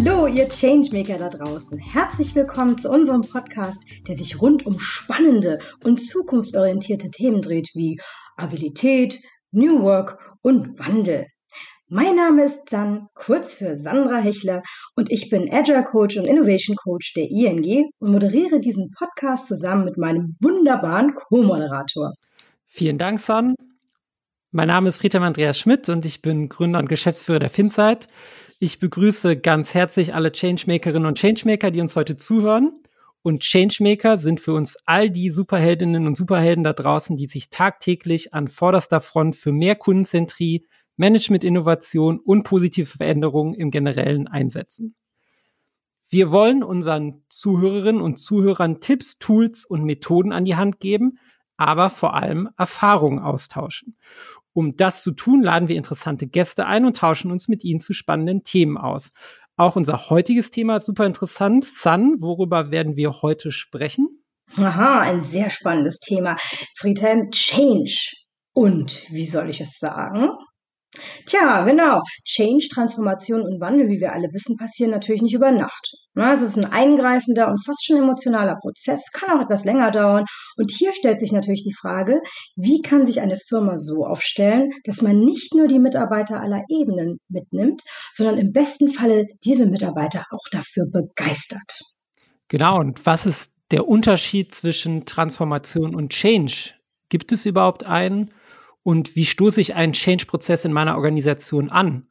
Hallo, ihr Changemaker da draußen. Herzlich willkommen zu unserem Podcast, der sich rund um spannende und zukunftsorientierte Themen dreht wie Agilität, New Work und Wandel. Mein Name ist San, kurz für Sandra Hechler, und ich bin Agile Coach und Innovation Coach der ING und moderiere diesen Podcast zusammen mit meinem wunderbaren Co-Moderator. Vielen Dank, San. Mein Name ist Friedhelm Andreas Schmidt und ich bin Gründer und Geschäftsführer der Finzeit. Ich begrüße ganz herzlich alle Changemakerinnen und Changemaker, die uns heute zuhören. Und Changemaker sind für uns all die Superheldinnen und Superhelden da draußen, die sich tagtäglich an vorderster Front für mehr Kundenzentrie, Management-Innovation und positive Veränderungen im Generellen einsetzen. Wir wollen unseren Zuhörerinnen und Zuhörern Tipps, Tools und Methoden an die Hand geben, aber vor allem Erfahrungen austauschen. Um das zu tun, laden wir interessante Gäste ein und tauschen uns mit ihnen zu spannenden Themen aus. Auch unser heutiges Thema ist super interessant. Sun, worüber werden wir heute sprechen? Aha, ein sehr spannendes Thema. Friedhelm, Change. Und wie soll ich es sagen? Tja, genau. Change, Transformation und Wandel, wie wir alle wissen, passieren natürlich nicht über Nacht. Es ist ein eingreifender und fast schon emotionaler Prozess, kann auch etwas länger dauern. Und hier stellt sich natürlich die Frage, wie kann sich eine Firma so aufstellen, dass man nicht nur die Mitarbeiter aller Ebenen mitnimmt, sondern im besten Falle diese Mitarbeiter auch dafür begeistert. Genau, und was ist der Unterschied zwischen Transformation und Change? Gibt es überhaupt einen? Und wie stoße ich einen Change-Prozess in meiner Organisation an?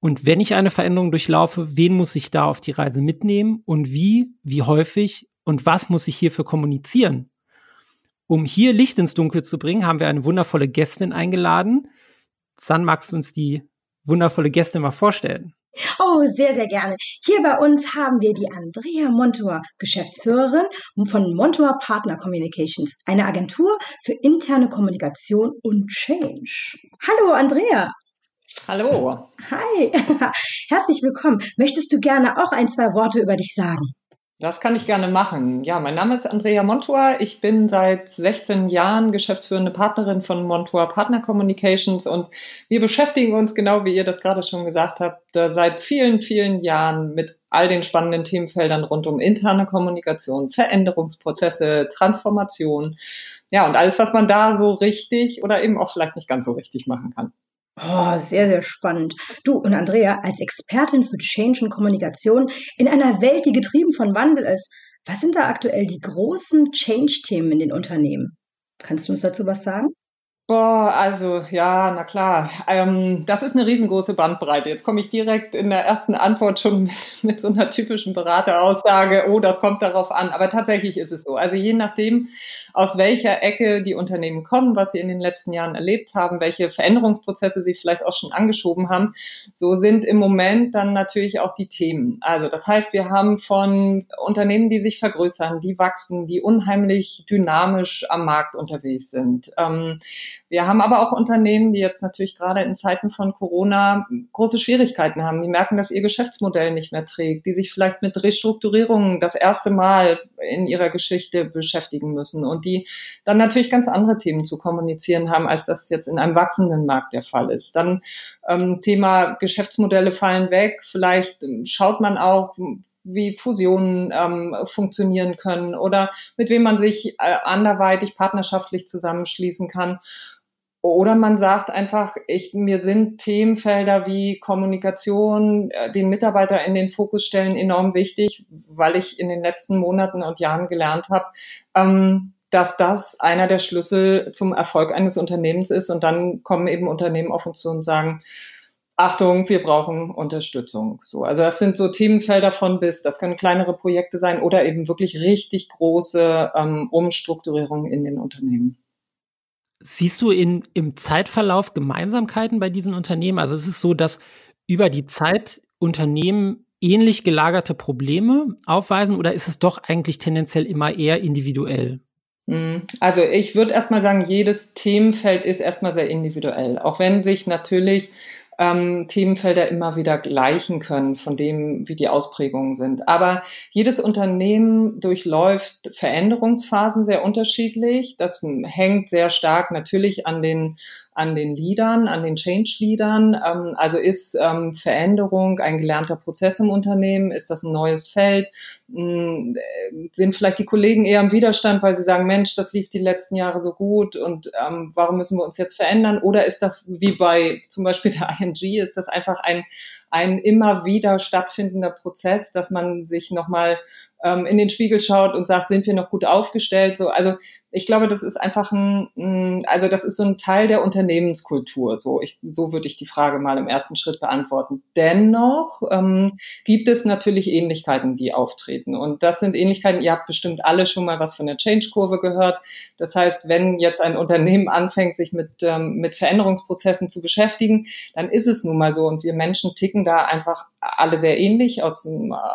Und wenn ich eine Veränderung durchlaufe, wen muss ich da auf die Reise mitnehmen und wie, wie häufig und was muss ich hierfür kommunizieren? Um hier Licht ins Dunkel zu bringen, haben wir eine wundervolle Gästin eingeladen. San, magst du uns die wundervolle Gästin mal vorstellen? Oh, sehr, sehr gerne. Hier bei uns haben wir die Andrea Montour, Geschäftsführerin von Montour Partner Communications, eine Agentur für interne Kommunikation und Change. Hallo, Andrea. Hallo. Hi. Herzlich willkommen. Möchtest du gerne auch ein, zwei Worte über dich sagen? Das kann ich gerne machen. Ja, mein Name ist Andrea Montour. Ich bin seit 16 Jahren geschäftsführende Partnerin von Montour Partner Communications und wir beschäftigen uns, genau wie ihr das gerade schon gesagt habt, seit vielen, vielen Jahren mit all den spannenden Themenfeldern rund um interne Kommunikation, Veränderungsprozesse, Transformation. Ja, und alles, was man da so richtig oder eben auch vielleicht nicht ganz so richtig machen kann. Oh, sehr, sehr spannend. Du und Andrea, als Expertin für Change und Kommunikation in einer Welt, die getrieben von Wandel ist, was sind da aktuell die großen Change-Themen in den Unternehmen? Kannst du uns dazu was sagen? Boah, also ja, na klar. Ähm, das ist eine riesengroße Bandbreite. Jetzt komme ich direkt in der ersten Antwort schon mit, mit so einer typischen Berateraussage, oh, das kommt darauf an. Aber tatsächlich ist es so. Also je nachdem, aus welcher Ecke die Unternehmen kommen, was sie in den letzten Jahren erlebt haben, welche Veränderungsprozesse sie vielleicht auch schon angeschoben haben, so sind im Moment dann natürlich auch die Themen. Also das heißt, wir haben von Unternehmen, die sich vergrößern, die wachsen, die unheimlich dynamisch am Markt unterwegs sind. Ähm, wir haben aber auch Unternehmen, die jetzt natürlich gerade in Zeiten von Corona große Schwierigkeiten haben. Die merken, dass ihr Geschäftsmodell nicht mehr trägt, die sich vielleicht mit Restrukturierungen das erste Mal in ihrer Geschichte beschäftigen müssen und die dann natürlich ganz andere Themen zu kommunizieren haben, als das jetzt in einem wachsenden Markt der Fall ist. Dann ähm, Thema Geschäftsmodelle fallen weg. Vielleicht schaut man auch, wie Fusionen ähm, funktionieren können oder mit wem man sich äh, anderweitig partnerschaftlich zusammenschließen kann. Oder man sagt einfach, ich, mir sind Themenfelder wie Kommunikation, äh, den Mitarbeiter in den Fokus stellen enorm wichtig, weil ich in den letzten Monaten und Jahren gelernt habe, ähm, dass das einer der Schlüssel zum Erfolg eines Unternehmens ist. Und dann kommen eben Unternehmen auf uns zu und sagen, Achtung, wir brauchen Unterstützung. So, also das sind so Themenfelder von bis. Das können kleinere Projekte sein oder eben wirklich richtig große ähm, Umstrukturierungen in den Unternehmen. Siehst du in, im Zeitverlauf Gemeinsamkeiten bei diesen Unternehmen? Also es ist so, dass über die Zeit Unternehmen ähnlich gelagerte Probleme aufweisen oder ist es doch eigentlich tendenziell immer eher individuell? Hm, also ich würde erstmal sagen, jedes Themenfeld ist erstmal sehr individuell. Auch wenn sich natürlich ähm, Themenfelder immer wieder gleichen können von dem, wie die Ausprägungen sind. Aber jedes Unternehmen durchläuft Veränderungsphasen sehr unterschiedlich. Das hängt sehr stark natürlich an den an den Leadern, an den Change-Leadern. Ähm, also ist ähm, Veränderung ein gelernter Prozess im Unternehmen? Ist das ein neues Feld? Hm, äh, sind vielleicht die Kollegen eher im Widerstand, weil sie sagen, Mensch, das lief die letzten Jahre so gut und ähm, warum müssen wir uns jetzt verändern? Oder ist das wie bei zum Beispiel der ING, ist das einfach ein, ein immer wieder stattfindender Prozess, dass man sich nochmal ähm, in den Spiegel schaut und sagt, sind wir noch gut aufgestellt? So, also ich glaube, das ist einfach ein, also das ist so ein Teil der Unternehmenskultur. So, ich, so würde ich die Frage mal im ersten Schritt beantworten. Dennoch ähm, gibt es natürlich Ähnlichkeiten, die auftreten. Und das sind Ähnlichkeiten, ihr habt bestimmt alle schon mal was von der Change-Kurve gehört. Das heißt, wenn jetzt ein Unternehmen anfängt, sich mit, ähm, mit Veränderungsprozessen zu beschäftigen, dann ist es nun mal so. Und wir Menschen ticken da einfach alle sehr ähnlich aus,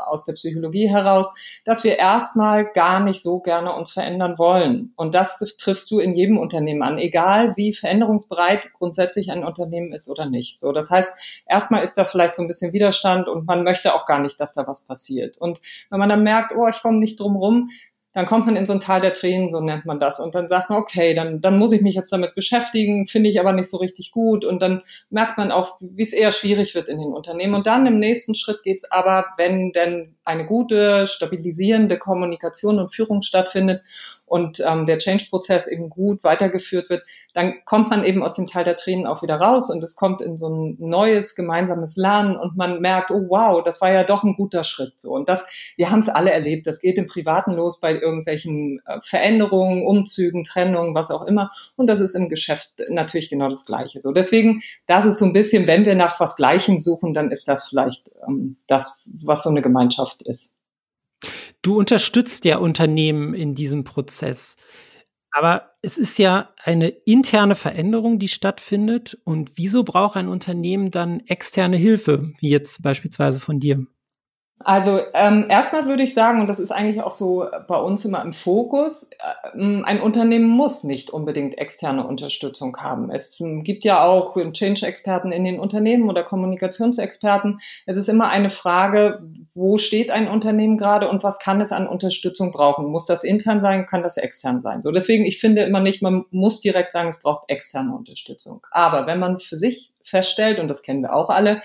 aus der Psychologie heraus, dass wir erstmal gar nicht so gerne uns verändern wollen. Und das triffst du in jedem Unternehmen an, egal wie veränderungsbereit grundsätzlich ein Unternehmen ist oder nicht. So, das heißt, erstmal ist da vielleicht so ein bisschen Widerstand und man möchte auch gar nicht, dass da was passiert. Und wenn man dann merkt, oh, ich komme nicht drum rum, dann kommt man in so ein Tal der Tränen, so nennt man das. Und dann sagt man, okay, dann, dann muss ich mich jetzt damit beschäftigen, finde ich aber nicht so richtig gut. Und dann merkt man auch, wie es eher schwierig wird in den Unternehmen. Und dann im nächsten Schritt geht's aber, wenn denn eine gute, stabilisierende Kommunikation und Führung stattfindet und ähm, der Change-Prozess eben gut weitergeführt wird, dann kommt man eben aus dem Teil der Tränen auch wieder raus und es kommt in so ein neues gemeinsames Lernen und man merkt, oh wow, das war ja doch ein guter Schritt. So und das, wir haben es alle erlebt. Das geht im Privaten los bei irgendwelchen äh, Veränderungen, Umzügen, Trennungen, was auch immer. Und das ist im Geschäft natürlich genau das Gleiche. So deswegen, das ist so ein bisschen, wenn wir nach was Gleichem suchen, dann ist das vielleicht ähm, das, was so eine Gemeinschaft ist. Du unterstützt ja Unternehmen in diesem Prozess. Aber es ist ja eine interne Veränderung, die stattfindet. Und wieso braucht ein Unternehmen dann externe Hilfe, wie jetzt beispielsweise von dir? Also ähm, erstmal würde ich sagen, und das ist eigentlich auch so bei uns immer im Fokus, äh, ein Unternehmen muss nicht unbedingt externe Unterstützung haben. Es ähm, gibt ja auch Change-Experten in den Unternehmen oder Kommunikationsexperten. Es ist immer eine Frage, wo steht ein Unternehmen gerade und was kann es an Unterstützung brauchen? Muss das intern sein, kann das extern sein? So deswegen, ich finde immer nicht, man muss direkt sagen, es braucht externe Unterstützung. Aber wenn man für sich feststellt, und das kennen wir auch alle,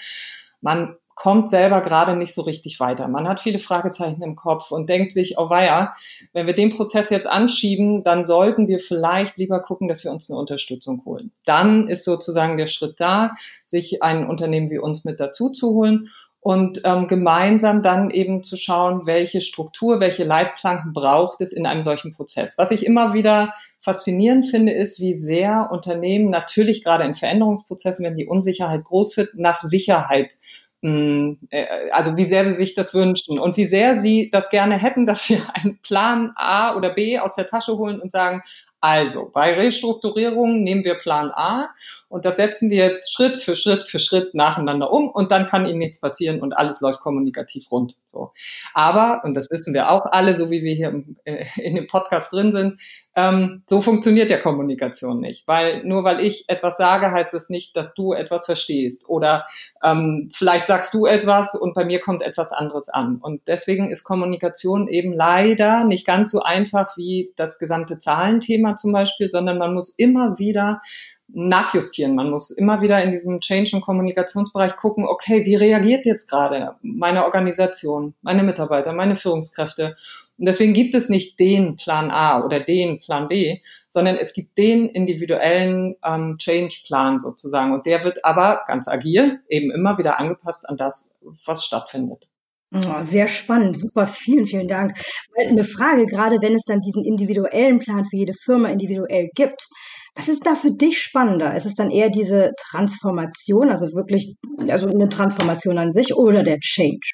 man kommt selber gerade nicht so richtig weiter. Man hat viele Fragezeichen im Kopf und denkt sich, oh weia, wenn wir den Prozess jetzt anschieben, dann sollten wir vielleicht lieber gucken, dass wir uns eine Unterstützung holen. Dann ist sozusagen der Schritt da, sich ein Unternehmen wie uns mit dazu zu holen und ähm, gemeinsam dann eben zu schauen, welche Struktur, welche Leitplanken braucht es in einem solchen Prozess. Was ich immer wieder faszinierend finde, ist, wie sehr Unternehmen natürlich gerade in Veränderungsprozessen, wenn die Unsicherheit groß wird, nach Sicherheit also wie sehr sie sich das wünschen und wie sehr sie das gerne hätten, dass wir einen Plan A oder B aus der Tasche holen und sagen, also bei Restrukturierung nehmen wir Plan A und das setzen wir jetzt Schritt für Schritt für Schritt nacheinander um und dann kann ihnen nichts passieren und alles läuft kommunikativ rund. So. Aber, und das wissen wir auch alle, so wie wir hier im, äh, in dem Podcast drin sind, ähm, so funktioniert ja Kommunikation nicht. Weil nur weil ich etwas sage, heißt es das nicht, dass du etwas verstehst. Oder ähm, vielleicht sagst du etwas und bei mir kommt etwas anderes an. Und deswegen ist Kommunikation eben leider nicht ganz so einfach wie das gesamte Zahlenthema zum Beispiel, sondern man muss immer wieder nachjustieren. Man muss immer wieder in diesem Change- und Kommunikationsbereich gucken, okay, wie reagiert jetzt gerade meine Organisation, meine Mitarbeiter, meine Führungskräfte? Und deswegen gibt es nicht den Plan A oder den Plan B, sondern es gibt den individuellen ähm, Change-Plan sozusagen. Und der wird aber ganz agil eben immer wieder angepasst an das, was stattfindet. Oh, sehr spannend, super, vielen, vielen Dank. Eine Frage, gerade wenn es dann diesen individuellen Plan für jede Firma individuell gibt, was ist da für dich spannender? Ist es dann eher diese Transformation, also wirklich, also eine Transformation an sich oder der Change?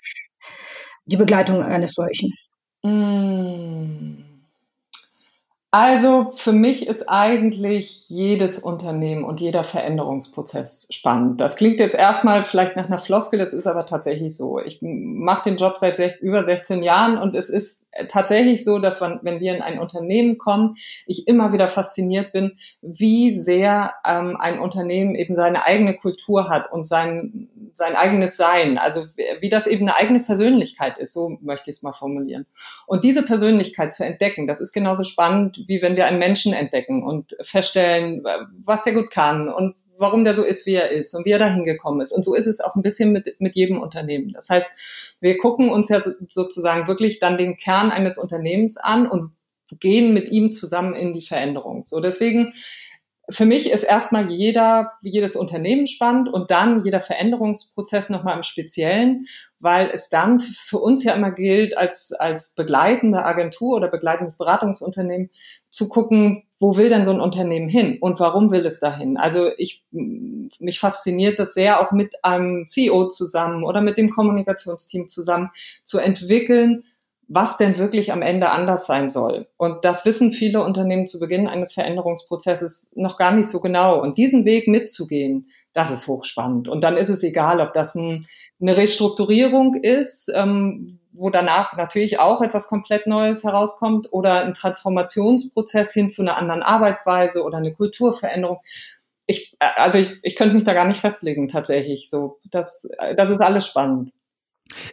Die Begleitung eines solchen? Mm. Also für mich ist eigentlich jedes Unternehmen und jeder Veränderungsprozess spannend. Das klingt jetzt erstmal vielleicht nach einer Floskel, das ist aber tatsächlich so. Ich mache den Job seit über 16 Jahren und es ist tatsächlich so, dass man, wenn wir in ein Unternehmen kommen, ich immer wieder fasziniert bin, wie sehr ähm, ein Unternehmen eben seine eigene Kultur hat und sein, sein eigenes Sein. Also wie das eben eine eigene Persönlichkeit ist, so möchte ich es mal formulieren. Und diese Persönlichkeit zu entdecken, das ist genauso spannend, wie wenn wir einen Menschen entdecken und feststellen, was der gut kann und warum der so ist, wie er ist und wie er da hingekommen ist. Und so ist es auch ein bisschen mit, mit jedem Unternehmen. Das heißt, wir gucken uns ja so, sozusagen wirklich dann den Kern eines Unternehmens an und gehen mit ihm zusammen in die Veränderung. So deswegen für mich ist erstmal jeder, jedes Unternehmen spannend und dann jeder Veränderungsprozess nochmal im Speziellen, weil es dann für uns ja immer gilt, als, als begleitende Agentur oder begleitendes Beratungsunternehmen zu gucken, wo will denn so ein Unternehmen hin und warum will es dahin? Also ich, mich fasziniert das sehr auch mit einem CEO zusammen oder mit dem Kommunikationsteam zusammen zu entwickeln, was denn wirklich am Ende anders sein soll. Und das wissen viele Unternehmen zu Beginn eines Veränderungsprozesses noch gar nicht so genau. Und diesen Weg mitzugehen, das ist hochspannend. Und dann ist es egal, ob das ein, eine Restrukturierung ist, ähm, wo danach natürlich auch etwas komplett Neues herauskommt oder ein Transformationsprozess hin zu einer anderen Arbeitsweise oder eine Kulturveränderung. Ich, äh, also ich, ich könnte mich da gar nicht festlegen tatsächlich. So, das, das ist alles spannend.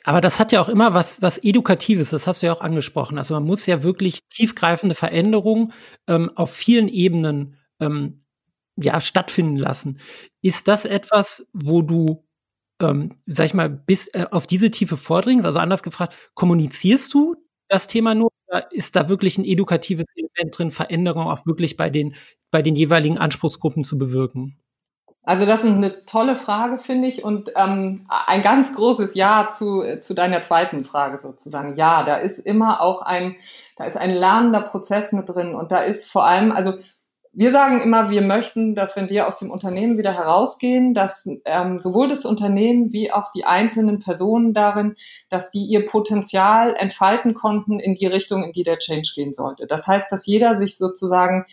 Aber das hat ja auch immer was, was Edukatives, das hast du ja auch angesprochen. Also man muss ja wirklich tiefgreifende Veränderungen ähm, auf vielen Ebenen ähm, ja, stattfinden lassen. Ist das etwas, wo du, ähm, sag ich mal, bis äh, auf diese Tiefe vordringst? Also anders gefragt, kommunizierst du das Thema nur oder ist da wirklich ein edukatives Element drin, Veränderungen auch wirklich bei den, bei den jeweiligen Anspruchsgruppen zu bewirken? Also das ist eine tolle Frage, finde ich. Und ähm, ein ganz großes Ja zu, zu deiner zweiten Frage sozusagen. Ja, da ist immer auch ein, da ist ein lernender Prozess mit drin. Und da ist vor allem, also wir sagen immer, wir möchten, dass wenn wir aus dem Unternehmen wieder herausgehen, dass ähm, sowohl das Unternehmen wie auch die einzelnen Personen darin, dass die ihr Potenzial entfalten konnten in die Richtung, in die der Change gehen sollte. Das heißt, dass jeder sich sozusagen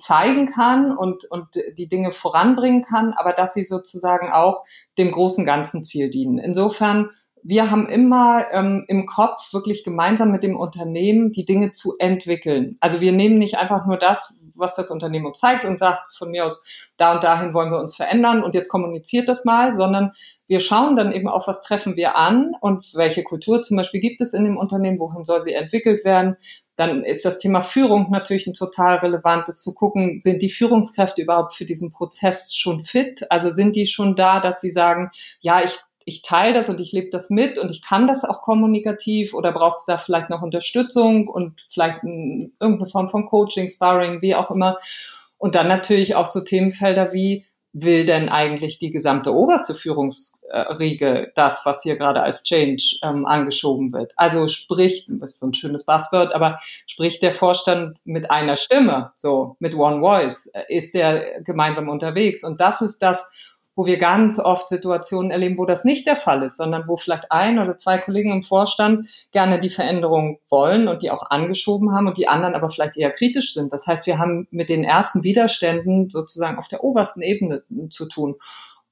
zeigen kann und, und die Dinge voranbringen kann, aber dass sie sozusagen auch dem großen ganzen Ziel dienen. Insofern, wir haben immer ähm, im Kopf wirklich gemeinsam mit dem Unternehmen die Dinge zu entwickeln. Also wir nehmen nicht einfach nur das, was das Unternehmen uns zeigt und sagt von mir aus, da und dahin wollen wir uns verändern und jetzt kommuniziert das mal, sondern wir schauen dann eben auch, was treffen wir an und welche Kultur zum Beispiel gibt es in dem Unternehmen, wohin soll sie entwickelt werden, dann ist das Thema Führung natürlich ein total relevantes zu gucken, sind die Führungskräfte überhaupt für diesen Prozess schon fit? Also sind die schon da, dass sie sagen, ja, ich ich teile das und ich lebe das mit und ich kann das auch kommunikativ oder braucht es da vielleicht noch Unterstützung und vielleicht ein, irgendeine Form von Coaching, Sparring, wie auch immer. Und dann natürlich auch so Themenfelder wie, will denn eigentlich die gesamte oberste Führungsriege das, was hier gerade als Change ähm, angeschoben wird? Also spricht, das ist so ein schönes Buzzword, aber spricht der Vorstand mit einer Stimme, so mit One Voice, äh, ist der gemeinsam unterwegs? Und das ist das, wo wir ganz oft Situationen erleben, wo das nicht der Fall ist, sondern wo vielleicht ein oder zwei Kollegen im Vorstand gerne die Veränderung wollen und die auch angeschoben haben und die anderen aber vielleicht eher kritisch sind. Das heißt, wir haben mit den ersten Widerständen sozusagen auf der obersten Ebene zu tun.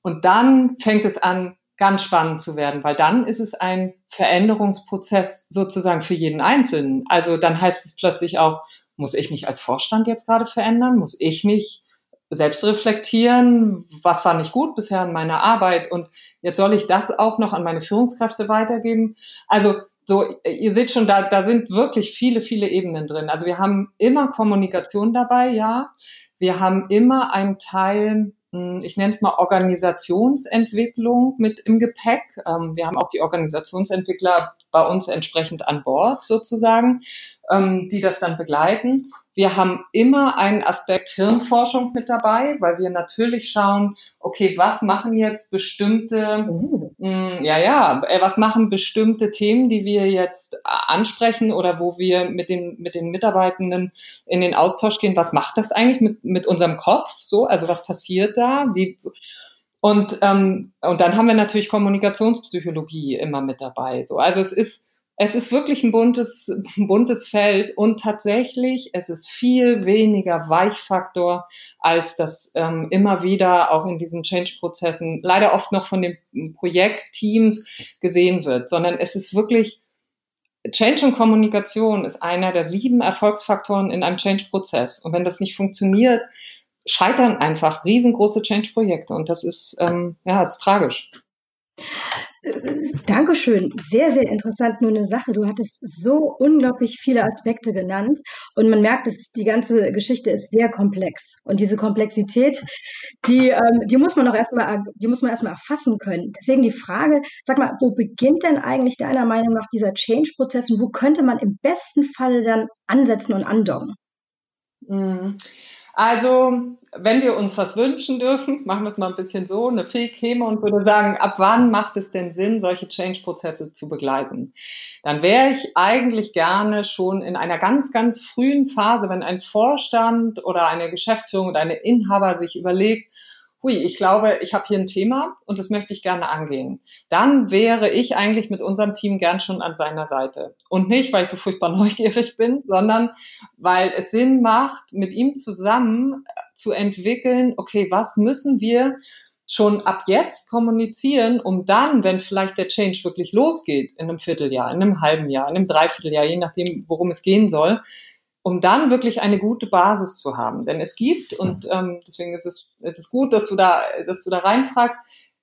Und dann fängt es an, ganz spannend zu werden, weil dann ist es ein Veränderungsprozess sozusagen für jeden Einzelnen. Also dann heißt es plötzlich auch, muss ich mich als Vorstand jetzt gerade verändern? Muss ich mich selbst reflektieren, was war nicht gut bisher in meiner Arbeit und jetzt soll ich das auch noch an meine Führungskräfte weitergeben. Also so, ihr seht schon, da, da sind wirklich viele, viele Ebenen drin. Also wir haben immer Kommunikation dabei, ja. Wir haben immer einen Teil, hm, ich nenne es mal Organisationsentwicklung mit im Gepäck. Ähm, wir haben auch die Organisationsentwickler bei uns entsprechend an Bord sozusagen, ähm, die das dann begleiten. Wir haben immer einen Aspekt Hirnforschung mit dabei, weil wir natürlich schauen, okay, was machen jetzt bestimmte, oh. mh, mm, ja, ja, äh, was machen bestimmte Themen, die wir jetzt äh, ansprechen oder wo wir mit den, mit den Mitarbeitenden in den Austausch gehen, was macht das eigentlich mit, mit unserem Kopf? So, also was passiert da? Wie, und, ähm, und dann haben wir natürlich Kommunikationspsychologie immer mit dabei. So, also es ist, es ist wirklich ein buntes, ein buntes Feld und tatsächlich, es ist viel weniger Weichfaktor, als das ähm, immer wieder auch in diesen Change-Prozessen leider oft noch von den Projektteams gesehen wird, sondern es ist wirklich Change und Kommunikation ist einer der sieben Erfolgsfaktoren in einem Change-Prozess. Und wenn das nicht funktioniert, scheitern einfach riesengroße Change-Projekte. Und das ist, ähm, ja, ist tragisch. Dankeschön. Sehr, sehr interessant. Nur eine Sache. Du hattest so unglaublich viele Aspekte genannt und man merkt, dass die ganze Geschichte ist sehr komplex. Und diese Komplexität, die, ähm, die muss man auch erstmal, die muss man erstmal erfassen können. Deswegen die Frage, sag mal, wo beginnt denn eigentlich deiner Meinung nach dieser Change-Prozess und wo könnte man im besten Falle dann ansetzen und andocken? Mhm. Also, wenn wir uns was wünschen dürfen, machen wir es mal ein bisschen so, eine Fee käme und würde sagen, ab wann macht es denn Sinn, solche Change-Prozesse zu begleiten? Dann wäre ich eigentlich gerne schon in einer ganz, ganz frühen Phase, wenn ein Vorstand oder eine Geschäftsführung oder eine Inhaber sich überlegt, hui, ich glaube, ich habe hier ein Thema und das möchte ich gerne angehen. Dann wäre ich eigentlich mit unserem Team gern schon an seiner Seite. Und nicht, weil ich so furchtbar neugierig bin, sondern weil es Sinn macht, mit ihm zusammen zu entwickeln, okay, was müssen wir schon ab jetzt kommunizieren, um dann, wenn vielleicht der Change wirklich losgeht, in einem Vierteljahr, in einem halben Jahr, in einem Dreivierteljahr, je nachdem, worum es gehen soll, um dann wirklich eine gute Basis zu haben. Denn es gibt, und ähm, deswegen ist es, ist es gut, dass du da, dass du da reinfragst,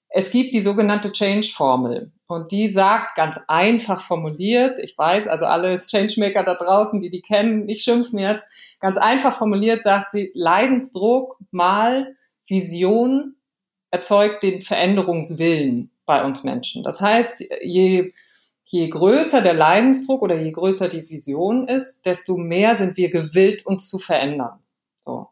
es gibt die sogenannte Change-Formel. Und die sagt ganz einfach formuliert, ich weiß, also alle Changemaker da draußen, die die kennen, nicht schimpfen jetzt, ganz einfach formuliert sagt sie, Leidensdruck mal Vision erzeugt den Veränderungswillen bei uns Menschen. Das heißt, je je größer der Leidensdruck oder je größer die Vision ist, desto mehr sind wir gewillt, uns zu verändern. So.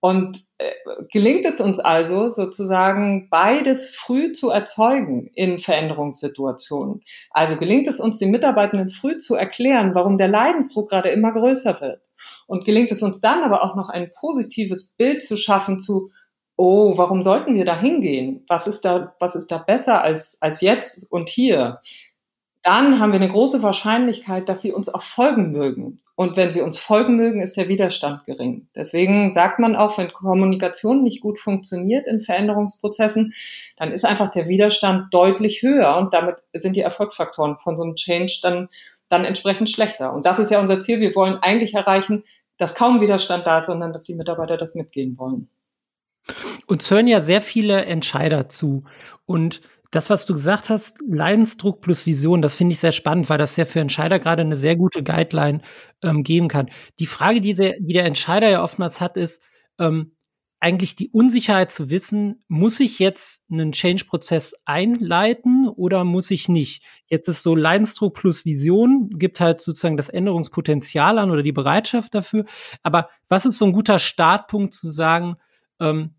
Und äh, gelingt es uns also sozusagen beides früh zu erzeugen in Veränderungssituationen. Also gelingt es uns den Mitarbeitenden früh zu erklären, warum der Leidensdruck gerade immer größer wird. Und gelingt es uns dann aber auch noch ein positives Bild zu schaffen zu, oh, warum sollten wir da hingehen? Was ist da, was ist da besser als, als jetzt und hier? Dann haben wir eine große Wahrscheinlichkeit, dass sie uns auch folgen mögen. Und wenn sie uns folgen mögen, ist der Widerstand gering. Deswegen sagt man auch, wenn Kommunikation nicht gut funktioniert in Veränderungsprozessen, dann ist einfach der Widerstand deutlich höher und damit sind die Erfolgsfaktoren von so einem Change dann, dann entsprechend schlechter. Und das ist ja unser Ziel. Wir wollen eigentlich erreichen, dass kaum Widerstand da ist, sondern dass die Mitarbeiter das mitgehen wollen. Uns hören ja sehr viele Entscheider zu und das, was du gesagt hast, Leidensdruck plus Vision, das finde ich sehr spannend, weil das ja für Entscheider gerade eine sehr gute Guideline ähm, geben kann. Die Frage, die der, die der Entscheider ja oftmals hat, ist ähm, eigentlich die Unsicherheit zu wissen, muss ich jetzt einen Change-Prozess einleiten oder muss ich nicht? Jetzt ist so Leidensdruck plus Vision, gibt halt sozusagen das Änderungspotenzial an oder die Bereitschaft dafür. Aber was ist so ein guter Startpunkt zu sagen, ähm,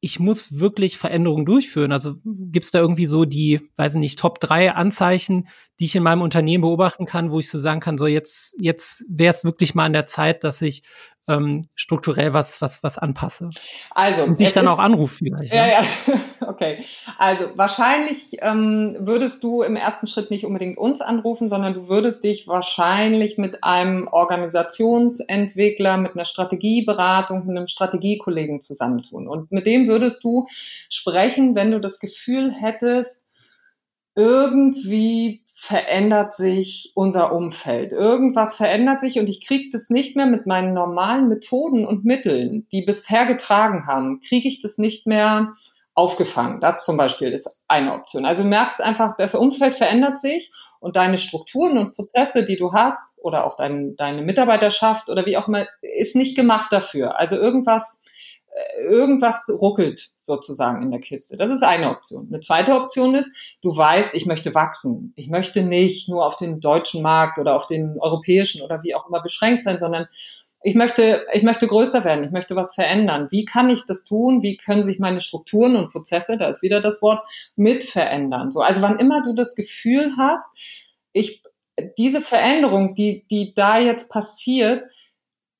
ich muss wirklich Veränderungen durchführen. Also gibt es da irgendwie so die, weiß ich nicht, Top drei Anzeichen, die ich in meinem Unternehmen beobachten kann, wo ich so sagen kann, so jetzt, jetzt wäre es wirklich mal an der Zeit, dass ich ähm, strukturell was, was, was anpasse. Also. Und dich dann ist, auch anrufe vielleicht. Ja, ja, okay. Also wahrscheinlich ähm, würdest du im ersten Schritt nicht unbedingt uns anrufen, sondern du würdest dich wahrscheinlich mit einem Organisationsentwickler, mit einer Strategieberatung, mit einem Strategiekollegen zusammentun. Und mit dem würdest du sprechen, wenn du das Gefühl hättest, irgendwie verändert sich unser Umfeld. Irgendwas verändert sich und ich kriege das nicht mehr mit meinen normalen Methoden und Mitteln, die bisher getragen haben, kriege ich das nicht mehr aufgefangen. Das zum Beispiel ist eine Option. Also du merkst einfach, das Umfeld verändert sich und deine Strukturen und Prozesse, die du hast oder auch dein, deine Mitarbeiterschaft oder wie auch immer, ist nicht gemacht dafür. Also irgendwas irgendwas ruckelt sozusagen in der Kiste. Das ist eine Option. Eine zweite Option ist, du weißt, ich möchte wachsen. Ich möchte nicht nur auf den deutschen Markt oder auf den europäischen oder wie auch immer beschränkt sein, sondern ich möchte, ich möchte größer werden. Ich möchte was verändern. Wie kann ich das tun? Wie können sich meine Strukturen und Prozesse, da ist wieder das Wort, mit verändern? So, also wann immer du das Gefühl hast, ich, diese Veränderung, die, die da jetzt passiert,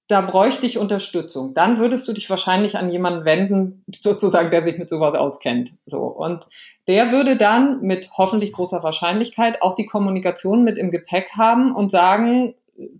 da bräuchte ich Unterstützung. Dann würdest du dich wahrscheinlich an jemanden wenden, sozusagen, der sich mit sowas auskennt. So. Und der würde dann mit hoffentlich großer Wahrscheinlichkeit auch die Kommunikation mit im Gepäck haben und sagen,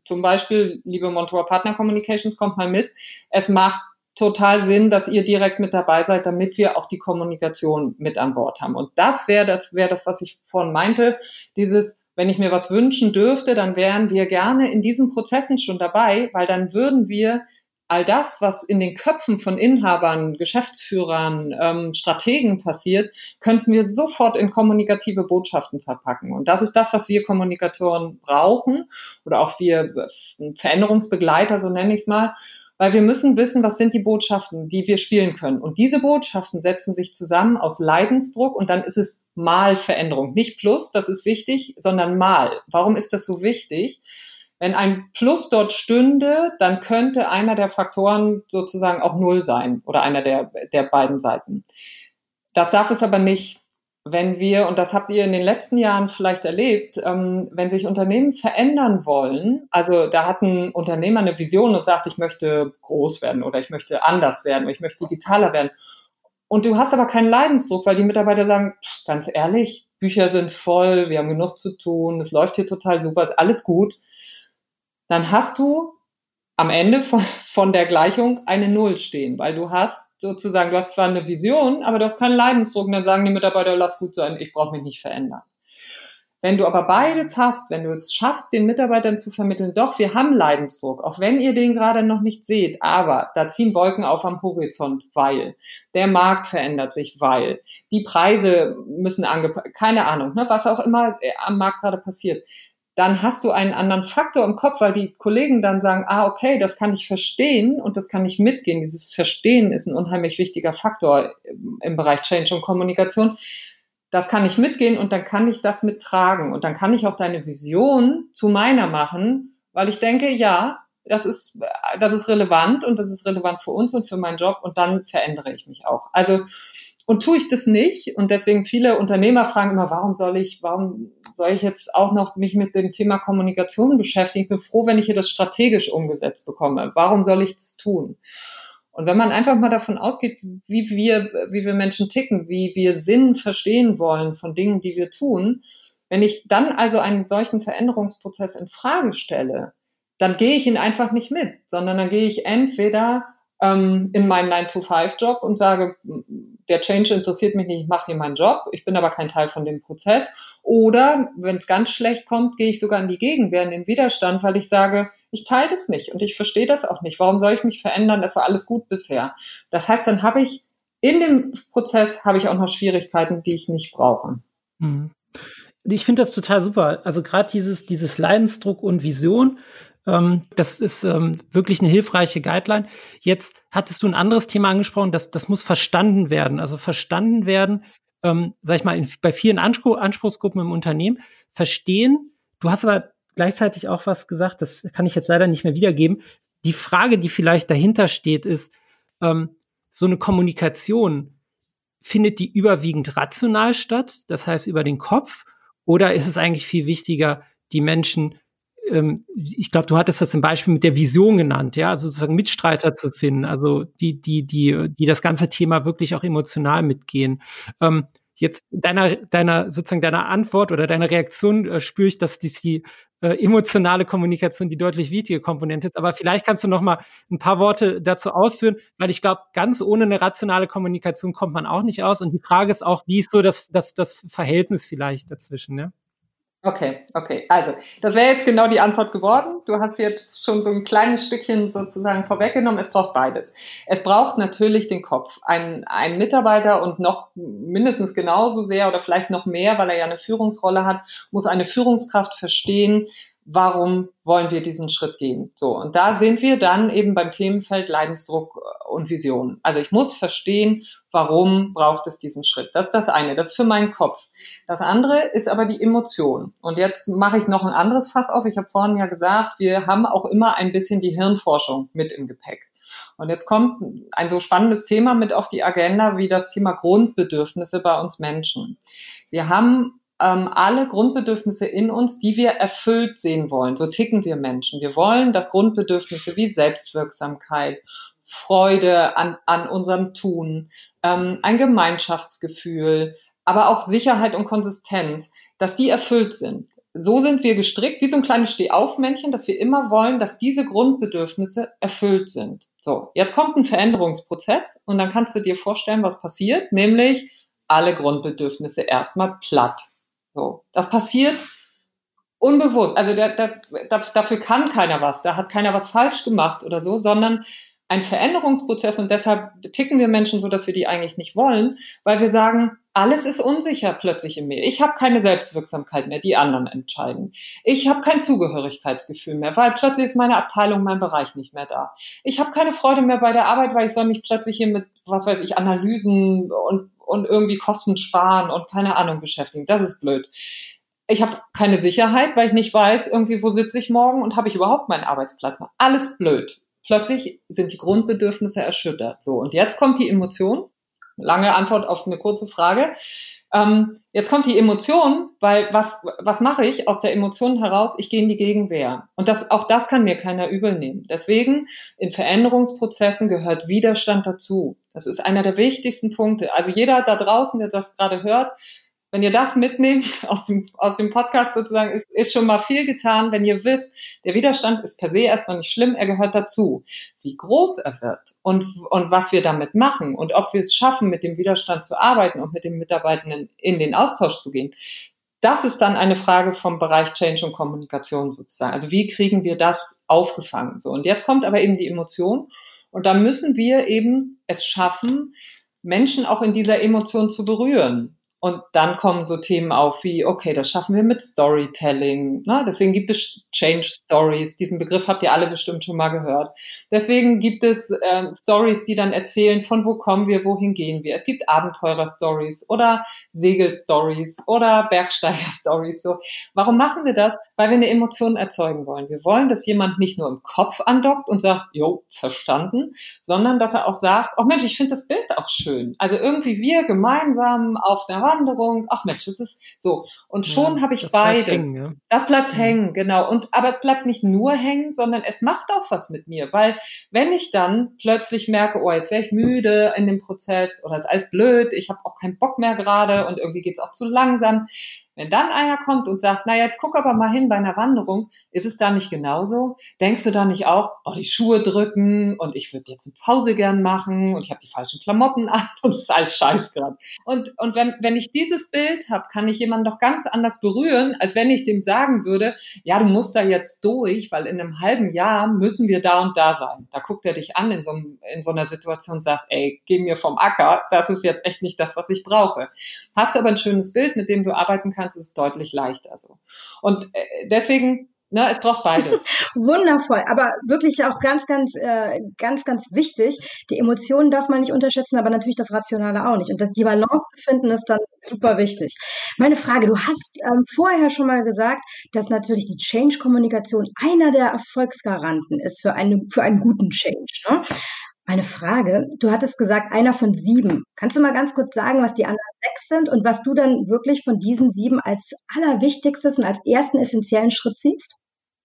zum Beispiel, liebe Montour Partner Communications, kommt mal mit. Es macht total Sinn, dass ihr direkt mit dabei seid, damit wir auch die Kommunikation mit an Bord haben. Und das wäre das, wäre das, was ich vorhin meinte, dieses wenn ich mir was wünschen dürfte, dann wären wir gerne in diesen Prozessen schon dabei, weil dann würden wir all das, was in den Köpfen von Inhabern, Geschäftsführern, ähm, Strategen passiert, könnten wir sofort in kommunikative Botschaften verpacken. Und das ist das, was wir Kommunikatoren brauchen oder auch wir Veränderungsbegleiter, so nenne ich es mal, weil wir müssen wissen, was sind die Botschaften, die wir spielen können. Und diese Botschaften setzen sich zusammen aus Leidensdruck und dann ist es mal Veränderung. Nicht plus, das ist wichtig, sondern mal. Warum ist das so wichtig? Wenn ein Plus dort stünde, dann könnte einer der Faktoren sozusagen auch Null sein oder einer der, der beiden Seiten. Das darf es aber nicht. Wenn wir, und das habt ihr in den letzten Jahren vielleicht erlebt, ähm, wenn sich Unternehmen verändern wollen, also da hat ein Unternehmer eine Vision und sagt, ich möchte groß werden oder ich möchte anders werden oder ich möchte digitaler werden. Und du hast aber keinen Leidensdruck, weil die Mitarbeiter sagen, ganz ehrlich, Bücher sind voll, wir haben genug zu tun, es läuft hier total super, ist alles gut dann hast du am Ende von, von der Gleichung eine Null stehen, weil du hast sozusagen, du hast zwar eine Vision, aber du hast keinen Leidensdruck und dann sagen die Mitarbeiter, lass gut sein, ich brauche mich nicht verändern. Wenn du aber beides hast, wenn du es schaffst, den Mitarbeitern zu vermitteln, doch, wir haben Leidensdruck, auch wenn ihr den gerade noch nicht seht, aber da ziehen Wolken auf am Horizont, weil. Der Markt verändert sich, weil. Die Preise müssen angepasst, keine Ahnung, ne, was auch immer am Markt gerade passiert dann hast du einen anderen Faktor im Kopf, weil die Kollegen dann sagen, ah, okay, das kann ich verstehen und das kann ich mitgehen. Dieses Verstehen ist ein unheimlich wichtiger Faktor im Bereich Change und Kommunikation. Das kann ich mitgehen und dann kann ich das mittragen und dann kann ich auch deine Vision zu meiner machen, weil ich denke, ja, das ist, das ist relevant und das ist relevant für uns und für meinen Job und dann verändere ich mich auch. Also und tue ich das nicht, und deswegen viele Unternehmer fragen immer, warum soll ich, warum soll ich jetzt auch noch mich mit dem Thema Kommunikation beschäftigen? Ich bin froh, wenn ich hier das strategisch umgesetzt bekomme. Warum soll ich das tun? Und wenn man einfach mal davon ausgeht, wie wir, wie wir Menschen ticken, wie wir Sinn verstehen wollen von Dingen, die wir tun, wenn ich dann also einen solchen Veränderungsprozess in Frage stelle, dann gehe ich ihn einfach nicht mit, sondern dann gehe ich entweder ähm, in meinen 9-to-5-Job und sage, der Change interessiert mich nicht, ich mache hier meinen Job, ich bin aber kein Teil von dem Prozess. Oder wenn es ganz schlecht kommt, gehe ich sogar in die Gegenwehr, in den Widerstand, weil ich sage, ich teile das nicht und ich verstehe das auch nicht. Warum soll ich mich verändern? Das war alles gut bisher. Das heißt, dann habe ich in dem Prozess habe ich auch noch Schwierigkeiten, die ich nicht brauche. Mhm. Ich finde das total super. Also gerade dieses, dieses Leidensdruck und Vision, das ist ähm, wirklich eine hilfreiche Guideline. Jetzt hattest du ein anderes Thema angesprochen, das, das muss verstanden werden. Also verstanden werden, ähm, sag ich mal, in, bei vielen Anspruch, Anspruchsgruppen im Unternehmen. Verstehen. Du hast aber gleichzeitig auch was gesagt, das kann ich jetzt leider nicht mehr wiedergeben. Die Frage, die vielleicht dahinter steht, ist, ähm, so eine Kommunikation, findet die überwiegend rational statt, das heißt über den Kopf, oder ist es eigentlich viel wichtiger, die Menschen ähm, ich glaube, du hattest das im Beispiel mit der Vision genannt, ja, also sozusagen Mitstreiter zu finden, also die, die, die, die das ganze Thema wirklich auch emotional mitgehen. Ähm, jetzt deiner, deiner, sozusagen deiner Antwort oder deiner Reaktion äh, spüre ich, dass dies die äh, emotionale Kommunikation die deutlich wichtige Komponente ist. Aber vielleicht kannst du noch mal ein paar Worte dazu ausführen, weil ich glaube, ganz ohne eine rationale Kommunikation kommt man auch nicht aus. Und die Frage ist auch, wie ist so das, das, das Verhältnis vielleicht dazwischen, ne? Okay, okay. Also, das wäre jetzt genau die Antwort geworden. Du hast jetzt schon so ein kleines Stückchen sozusagen vorweggenommen. Es braucht beides. Es braucht natürlich den Kopf. Ein, ein Mitarbeiter und noch mindestens genauso sehr oder vielleicht noch mehr, weil er ja eine Führungsrolle hat, muss eine Führungskraft verstehen, warum wollen wir diesen Schritt gehen? So. Und da sind wir dann eben beim Themenfeld Leidensdruck und Vision. Also ich muss verstehen, warum braucht es diesen Schritt? Das ist das eine, das ist für meinen Kopf. Das andere ist aber die Emotion. Und jetzt mache ich noch ein anderes Fass auf. Ich habe vorhin ja gesagt, wir haben auch immer ein bisschen die Hirnforschung mit im Gepäck. Und jetzt kommt ein so spannendes Thema mit auf die Agenda wie das Thema Grundbedürfnisse bei uns Menschen. Wir haben ähm, alle Grundbedürfnisse in uns, die wir erfüllt sehen wollen. So ticken wir Menschen. Wir wollen, dass Grundbedürfnisse wie Selbstwirksamkeit, Freude an, an unserem Tun, ähm, ein Gemeinschaftsgefühl, aber auch Sicherheit und Konsistenz, dass die erfüllt sind. So sind wir gestrickt, wie so ein kleines Stehaufmännchen, dass wir immer wollen, dass diese Grundbedürfnisse erfüllt sind. So, jetzt kommt ein Veränderungsprozess und dann kannst du dir vorstellen, was passiert, nämlich alle Grundbedürfnisse erstmal platt. So, das passiert unbewusst. Also der, der, dafür kann keiner was, da hat keiner was falsch gemacht oder so, sondern ein Veränderungsprozess und deshalb ticken wir Menschen so, dass wir die eigentlich nicht wollen, weil wir sagen, alles ist unsicher plötzlich in mir. Ich habe keine Selbstwirksamkeit mehr, die anderen entscheiden. Ich habe kein Zugehörigkeitsgefühl mehr, weil plötzlich ist meine Abteilung, mein Bereich nicht mehr da. Ich habe keine Freude mehr bei der Arbeit, weil ich soll mich plötzlich hier mit, was weiß ich, Analysen und, und irgendwie Kosten sparen und keine Ahnung beschäftigen. Das ist blöd. Ich habe keine Sicherheit, weil ich nicht weiß, irgendwie, wo sitze ich morgen und habe ich überhaupt meinen Arbeitsplatz. Alles blöd plötzlich sind die Grundbedürfnisse erschüttert. So, und jetzt kommt die Emotion. Lange Antwort auf eine kurze Frage. Ähm, jetzt kommt die Emotion, weil was, was mache ich aus der Emotion heraus? Ich gehe in die Gegenwehr. Und das, auch das kann mir keiner übel nehmen. Deswegen, in Veränderungsprozessen gehört Widerstand dazu. Das ist einer der wichtigsten Punkte. Also jeder da draußen, der das gerade hört, wenn ihr das mitnehmt aus dem, aus dem Podcast sozusagen, ist, ist schon mal viel getan. Wenn ihr wisst, der Widerstand ist per se erstmal nicht schlimm, er gehört dazu. Wie groß er wird und, und was wir damit machen und ob wir es schaffen, mit dem Widerstand zu arbeiten und mit den Mitarbeitenden in den Austausch zu gehen, das ist dann eine Frage vom Bereich Change und Kommunikation sozusagen. Also wie kriegen wir das aufgefangen? So. Und jetzt kommt aber eben die Emotion. Und da müssen wir eben es schaffen, Menschen auch in dieser Emotion zu berühren. Und dann kommen so Themen auf wie, okay, das schaffen wir mit Storytelling. Ne? Deswegen gibt es Change Stories. Diesen Begriff habt ihr alle bestimmt schon mal gehört. Deswegen gibt es äh, Stories, die dann erzählen, von wo kommen wir, wohin gehen wir. Es gibt Abenteurer-Stories oder Segel-Stories oder Bergsteiger-Stories. So. Warum machen wir das? Weil wir eine Emotion erzeugen wollen. Wir wollen, dass jemand nicht nur im Kopf andockt und sagt, jo, verstanden, sondern dass er auch sagt, oh Mensch, ich finde das Bild auch schön. Also irgendwie wir gemeinsam auf der Wanderung. Ach Mensch, das ist so. Und schon ja, habe ich das beides. Bleibt hängen, ja. Das bleibt mhm. hängen, genau. Und aber es bleibt nicht nur hängen, sondern es macht auch was mit mir, weil wenn ich dann plötzlich merke, oh, jetzt wäre ich müde in dem Prozess oder ist alles blöd, ich habe auch keinen Bock mehr gerade und irgendwie geht's auch zu langsam, wenn dann einer kommt und sagt, na jetzt guck aber mal hin bei einer Wanderung, ist es da nicht genauso? Denkst du da nicht auch, oh, die Schuhe drücken und ich würde jetzt eine Pause gern machen und ich habe die falschen Klamotten an und es ist alles scheiß gerade. Und, und wenn, wenn ich dieses Bild habe, kann ich jemanden doch ganz anders berühren, als wenn ich dem sagen würde, ja, du musst da jetzt durch, weil in einem halben Jahr müssen wir da und da sein. Da guckt er dich an in so, in so einer Situation und sagt, ey, geh mir vom Acker, das ist jetzt echt nicht das, was ich brauche. Hast du aber ein schönes Bild, mit dem du arbeiten kannst, kannst, ist es deutlich leichter so. Und äh, deswegen Ne, es braucht beides. Wundervoll, aber wirklich auch ganz, ganz, äh, ganz, ganz wichtig. Die Emotionen darf man nicht unterschätzen, aber natürlich das Rationale auch nicht. Und das, die Balance zu finden, ist dann super wichtig. Meine Frage, du hast ähm, vorher schon mal gesagt, dass natürlich die Change-Kommunikation einer der Erfolgsgaranten ist für, eine, für einen guten Change. Ne? Eine Frage. Du hattest gesagt, einer von sieben. Kannst du mal ganz kurz sagen, was die anderen sechs sind und was du dann wirklich von diesen sieben als allerwichtigstes und als ersten essentiellen Schritt siehst?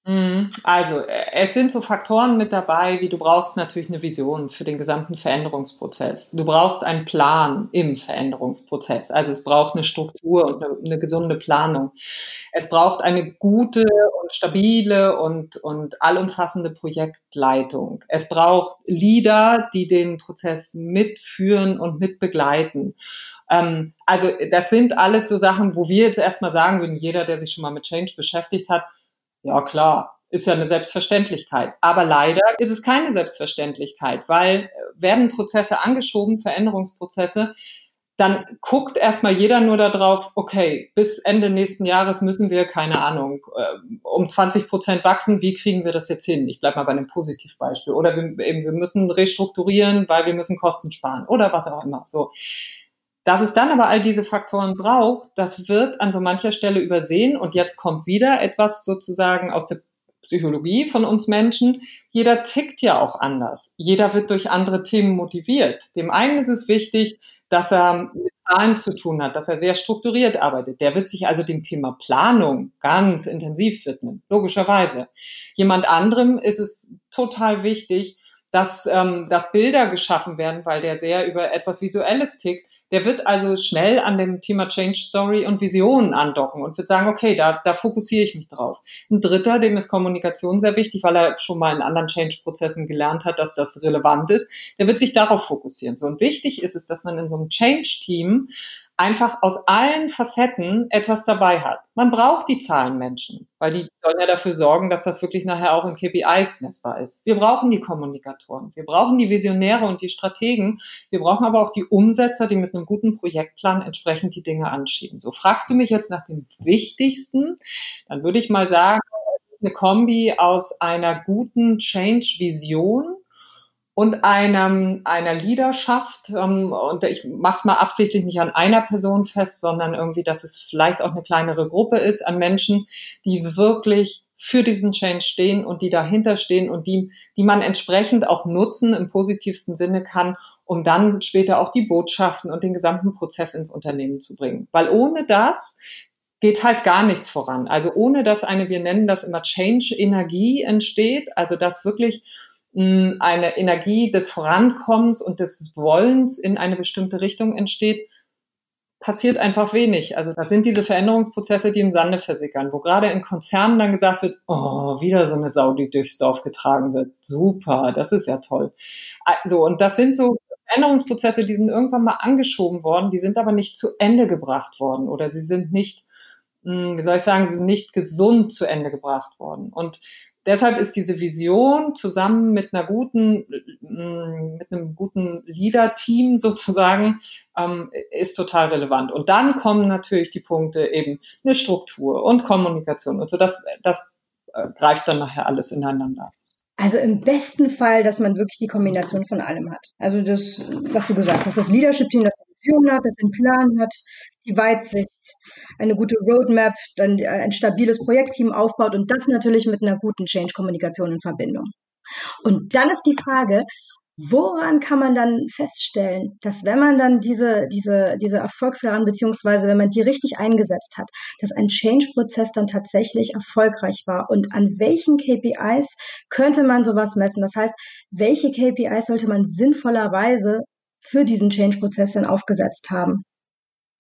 Mhm. Also, äh, es sind so Faktoren mit dabei, wie du brauchst natürlich eine Vision für den gesamten Veränderungsprozess. Du brauchst einen Plan im Veränderungsprozess. Also es braucht eine Struktur und eine, eine gesunde Planung. Es braucht eine gute und stabile und, und allumfassende Projektleitung. Es braucht Leader, die den Prozess mitführen und mitbegleiten. Ähm, also das sind alles so Sachen, wo wir jetzt erstmal sagen würden, jeder, der sich schon mal mit Change beschäftigt hat, ja, klar, ist ja eine Selbstverständlichkeit. Aber leider ist es keine Selbstverständlichkeit, weil äh, werden Prozesse angeschoben, Veränderungsprozesse, dann guckt erstmal jeder nur darauf, okay, bis Ende nächsten Jahres müssen wir, keine Ahnung, äh, um 20 Prozent wachsen, wie kriegen wir das jetzt hin? Ich bleibe mal bei einem Positivbeispiel. Oder wir, eben, wir müssen restrukturieren, weil wir müssen Kosten sparen oder was auch immer. So. Dass es dann aber all diese Faktoren braucht, das wird an so mancher Stelle übersehen. Und jetzt kommt wieder etwas sozusagen aus der Psychologie von uns Menschen. Jeder tickt ja auch anders. Jeder wird durch andere Themen motiviert. Dem einen ist es wichtig, dass er mit Zahlen zu tun hat, dass er sehr strukturiert arbeitet. Der wird sich also dem Thema Planung ganz intensiv widmen, logischerweise. Jemand anderem ist es total wichtig, dass, ähm, dass Bilder geschaffen werden, weil der sehr über etwas Visuelles tickt, Der wird also schnell an dem Thema Change Story und Visionen andocken und wird sagen, okay, da, da fokussiere ich mich drauf. Ein dritter, dem ist Kommunikation sehr wichtig, weil er schon mal in anderen Change-Prozessen gelernt hat, dass das relevant ist. Der wird sich darauf fokussieren. So und wichtig ist es, dass man in so einem Change-Team einfach aus allen Facetten etwas dabei hat. Man braucht die Zahlenmenschen, weil die sollen ja dafür sorgen, dass das wirklich nachher auch in KPIs messbar ist. Wir brauchen die Kommunikatoren, wir brauchen die Visionäre und die Strategen, wir brauchen aber auch die Umsetzer, die mit einem guten Projektplan entsprechend die Dinge anschieben. So fragst du mich jetzt nach dem Wichtigsten, dann würde ich mal sagen, eine Kombi aus einer guten Change-Vision, und einem, einer Leaderschaft. Ähm, und ich mache es mal absichtlich nicht an einer Person fest, sondern irgendwie, dass es vielleicht auch eine kleinere Gruppe ist an Menschen, die wirklich für diesen Change stehen und die dahinter stehen und die, die man entsprechend auch nutzen im positivsten Sinne kann, um dann später auch die Botschaften und den gesamten Prozess ins Unternehmen zu bringen. Weil ohne das geht halt gar nichts voran. Also ohne dass eine, wir nennen das immer Change-Energie entsteht, also dass wirklich eine Energie des Vorankommens und des Wollens in eine bestimmte Richtung entsteht, passiert einfach wenig. Also das sind diese Veränderungsprozesse, die im Sande versickern, wo gerade in Konzernen dann gesagt wird, oh, wieder so eine Sau, die durchs Dorf getragen wird. Super, das ist ja toll. Also, und das sind so Veränderungsprozesse, die sind irgendwann mal angeschoben worden, die sind aber nicht zu Ende gebracht worden oder sie sind nicht, wie soll ich sagen, sie sind nicht gesund zu Ende gebracht worden. Und deshalb ist diese Vision zusammen mit einer guten, mm, mit einem guten Leader-Team sozusagen, ähm, ist total relevant. Und dann kommen natürlich die Punkte eben eine Struktur und Kommunikation und so. Das, das äh, greift dann nachher alles ineinander. Also im besten Fall, dass man wirklich die Kombination von allem hat. Also das, was du gesagt hast, das Leadership-Team, das Vision hat, das einen Plan hat, die Weitsicht, eine gute Roadmap, dann äh, ein stabiles Projektteam aufbaut und das natürlich mit einer guten Change-Kommunikation in Verbindung. Und dann ist die Frage, woran kann man dann feststellen, dass wenn man dann diese, diese, diese Erfolgsgarantie, beziehungsweise wenn man die richtig eingesetzt hat, dass ein Change-Prozess dann tatsächlich erfolgreich war und an welchen KPIs könnte man sowas messen? Das heißt, welche KPIs sollte man sinnvollerweise für diesen Change-Prozess dann aufgesetzt haben?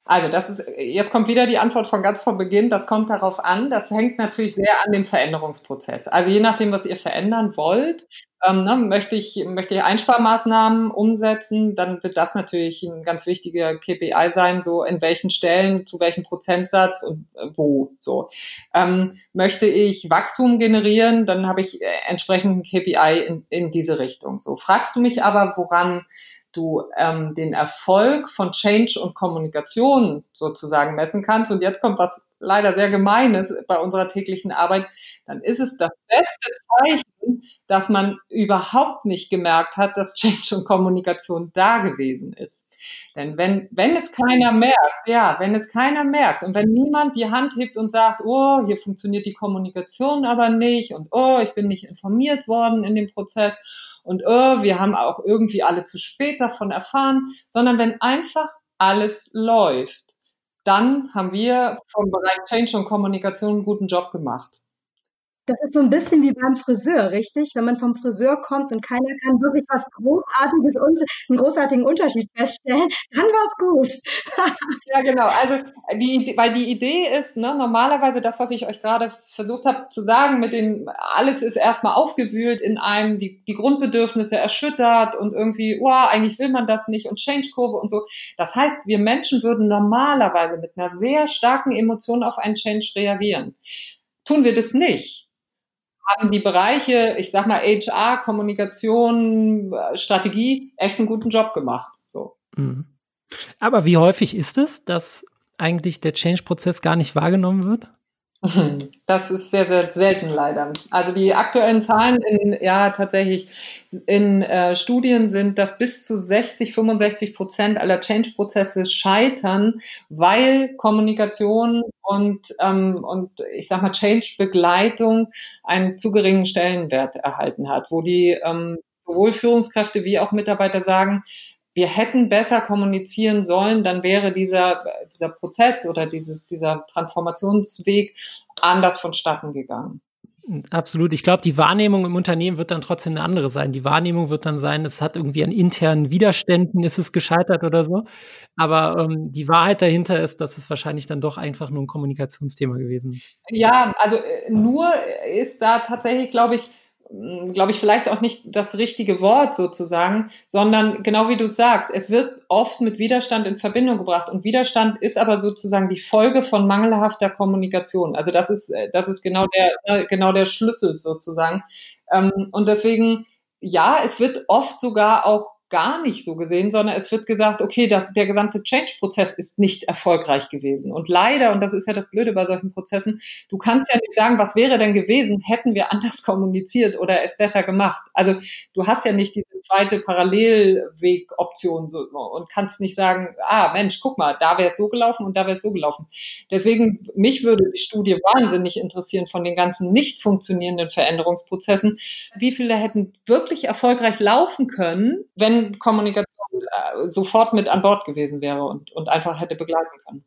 Also das ist, jetzt kommt wieder die Antwort von ganz vor Beginn, das kommt darauf an, das hängt natürlich sehr an dem Veränderungsprozess. Also je nachdem, was ihr verändern wollt, ähm, ne, möchte, ich, möchte ich Einsparmaßnahmen umsetzen, dann wird das natürlich ein ganz wichtiger KPI sein, so in welchen Stellen, zu welchem Prozentsatz und äh, wo. So ähm, Möchte ich Wachstum generieren, dann habe ich äh, entsprechend ein KPI in, in diese Richtung. So fragst du mich aber, woran du ähm, den Erfolg von Change und Kommunikation sozusagen messen kannst. Und jetzt kommt was leider sehr Gemeines bei unserer täglichen Arbeit, dann ist es das beste Zeichen, dass man überhaupt nicht gemerkt hat, dass Change und Kommunikation da gewesen ist. Denn wenn, wenn es keiner merkt, ja, wenn es keiner merkt und wenn niemand die Hand hebt und sagt, oh, hier funktioniert die Kommunikation aber nicht und oh, ich bin nicht informiert worden in dem Prozess und oh, wir haben auch irgendwie alle zu spät davon erfahren, sondern wenn einfach alles läuft, dann haben wir vom Bereich Change und Kommunikation einen guten Job gemacht. Das ist so ein bisschen wie beim Friseur, richtig? Wenn man vom Friseur kommt und keiner kann wirklich was Großartiges und einen großartigen Unterschied feststellen, dann war es gut. ja, genau. Also die, weil die Idee ist, ne, normalerweise das, was ich euch gerade versucht habe zu sagen, mit dem alles ist erstmal aufgewühlt in einem, die, die Grundbedürfnisse erschüttert und irgendwie, oh, eigentlich will man das nicht und Change-Kurve und so. Das heißt, wir Menschen würden normalerweise mit einer sehr starken Emotion auf einen Change reagieren. Tun wir das nicht haben die Bereiche, ich sag mal HR, Kommunikation, Strategie, echt einen guten Job gemacht. So. Mhm. Aber wie häufig ist es, dass eigentlich der Change-Prozess gar nicht wahrgenommen wird? Das ist sehr, sehr selten leider. Also die aktuellen Zahlen in, ja, tatsächlich in äh, Studien sind, dass bis zu 60, 65 Prozent aller Change-Prozesse scheitern, weil Kommunikation und, ähm, und ich sag mal Change-Begleitung einen zu geringen Stellenwert erhalten hat, wo die ähm, sowohl Führungskräfte wie auch Mitarbeiter sagen, wir hätten besser kommunizieren sollen, dann wäre dieser, dieser Prozess oder dieses, dieser Transformationsweg anders vonstatten gegangen. Absolut. Ich glaube, die Wahrnehmung im Unternehmen wird dann trotzdem eine andere sein. Die Wahrnehmung wird dann sein, es hat irgendwie an internen Widerständen, ist es gescheitert oder so. Aber ähm, die Wahrheit dahinter ist, dass es wahrscheinlich dann doch einfach nur ein Kommunikationsthema gewesen ist. Ja, also äh, nur ist da tatsächlich, glaube ich, glaube ich, vielleicht auch nicht das richtige Wort sozusagen, sondern genau wie du sagst, es wird oft mit Widerstand in Verbindung gebracht und Widerstand ist aber sozusagen die Folge von mangelhafter Kommunikation. Also das ist, äh, das ist genau der, äh, genau der Schlüssel sozusagen. Ähm, und deswegen, ja, es wird oft sogar auch gar nicht so gesehen, sondern es wird gesagt, okay, das, der gesamte Change-Prozess ist nicht erfolgreich gewesen. Und leider, und das ist ja das Blöde bei solchen Prozessen, du kannst ja nicht sagen, was wäre denn gewesen, hätten wir anders kommuniziert oder es besser gemacht. Also du hast ja nicht diese zweite Parallelweg-Option so, und kannst nicht sagen, ah Mensch, guck mal, da wäre es so gelaufen und da wäre es so gelaufen. Deswegen, mich würde die Studie wahnsinnig interessieren von den ganzen nicht funktionierenden Veränderungsprozessen. Wie viele hätten wirklich erfolgreich laufen können, wenn Kommunikation äh, sofort mit an Bord gewesen wäre und, und einfach hätte begleiten können.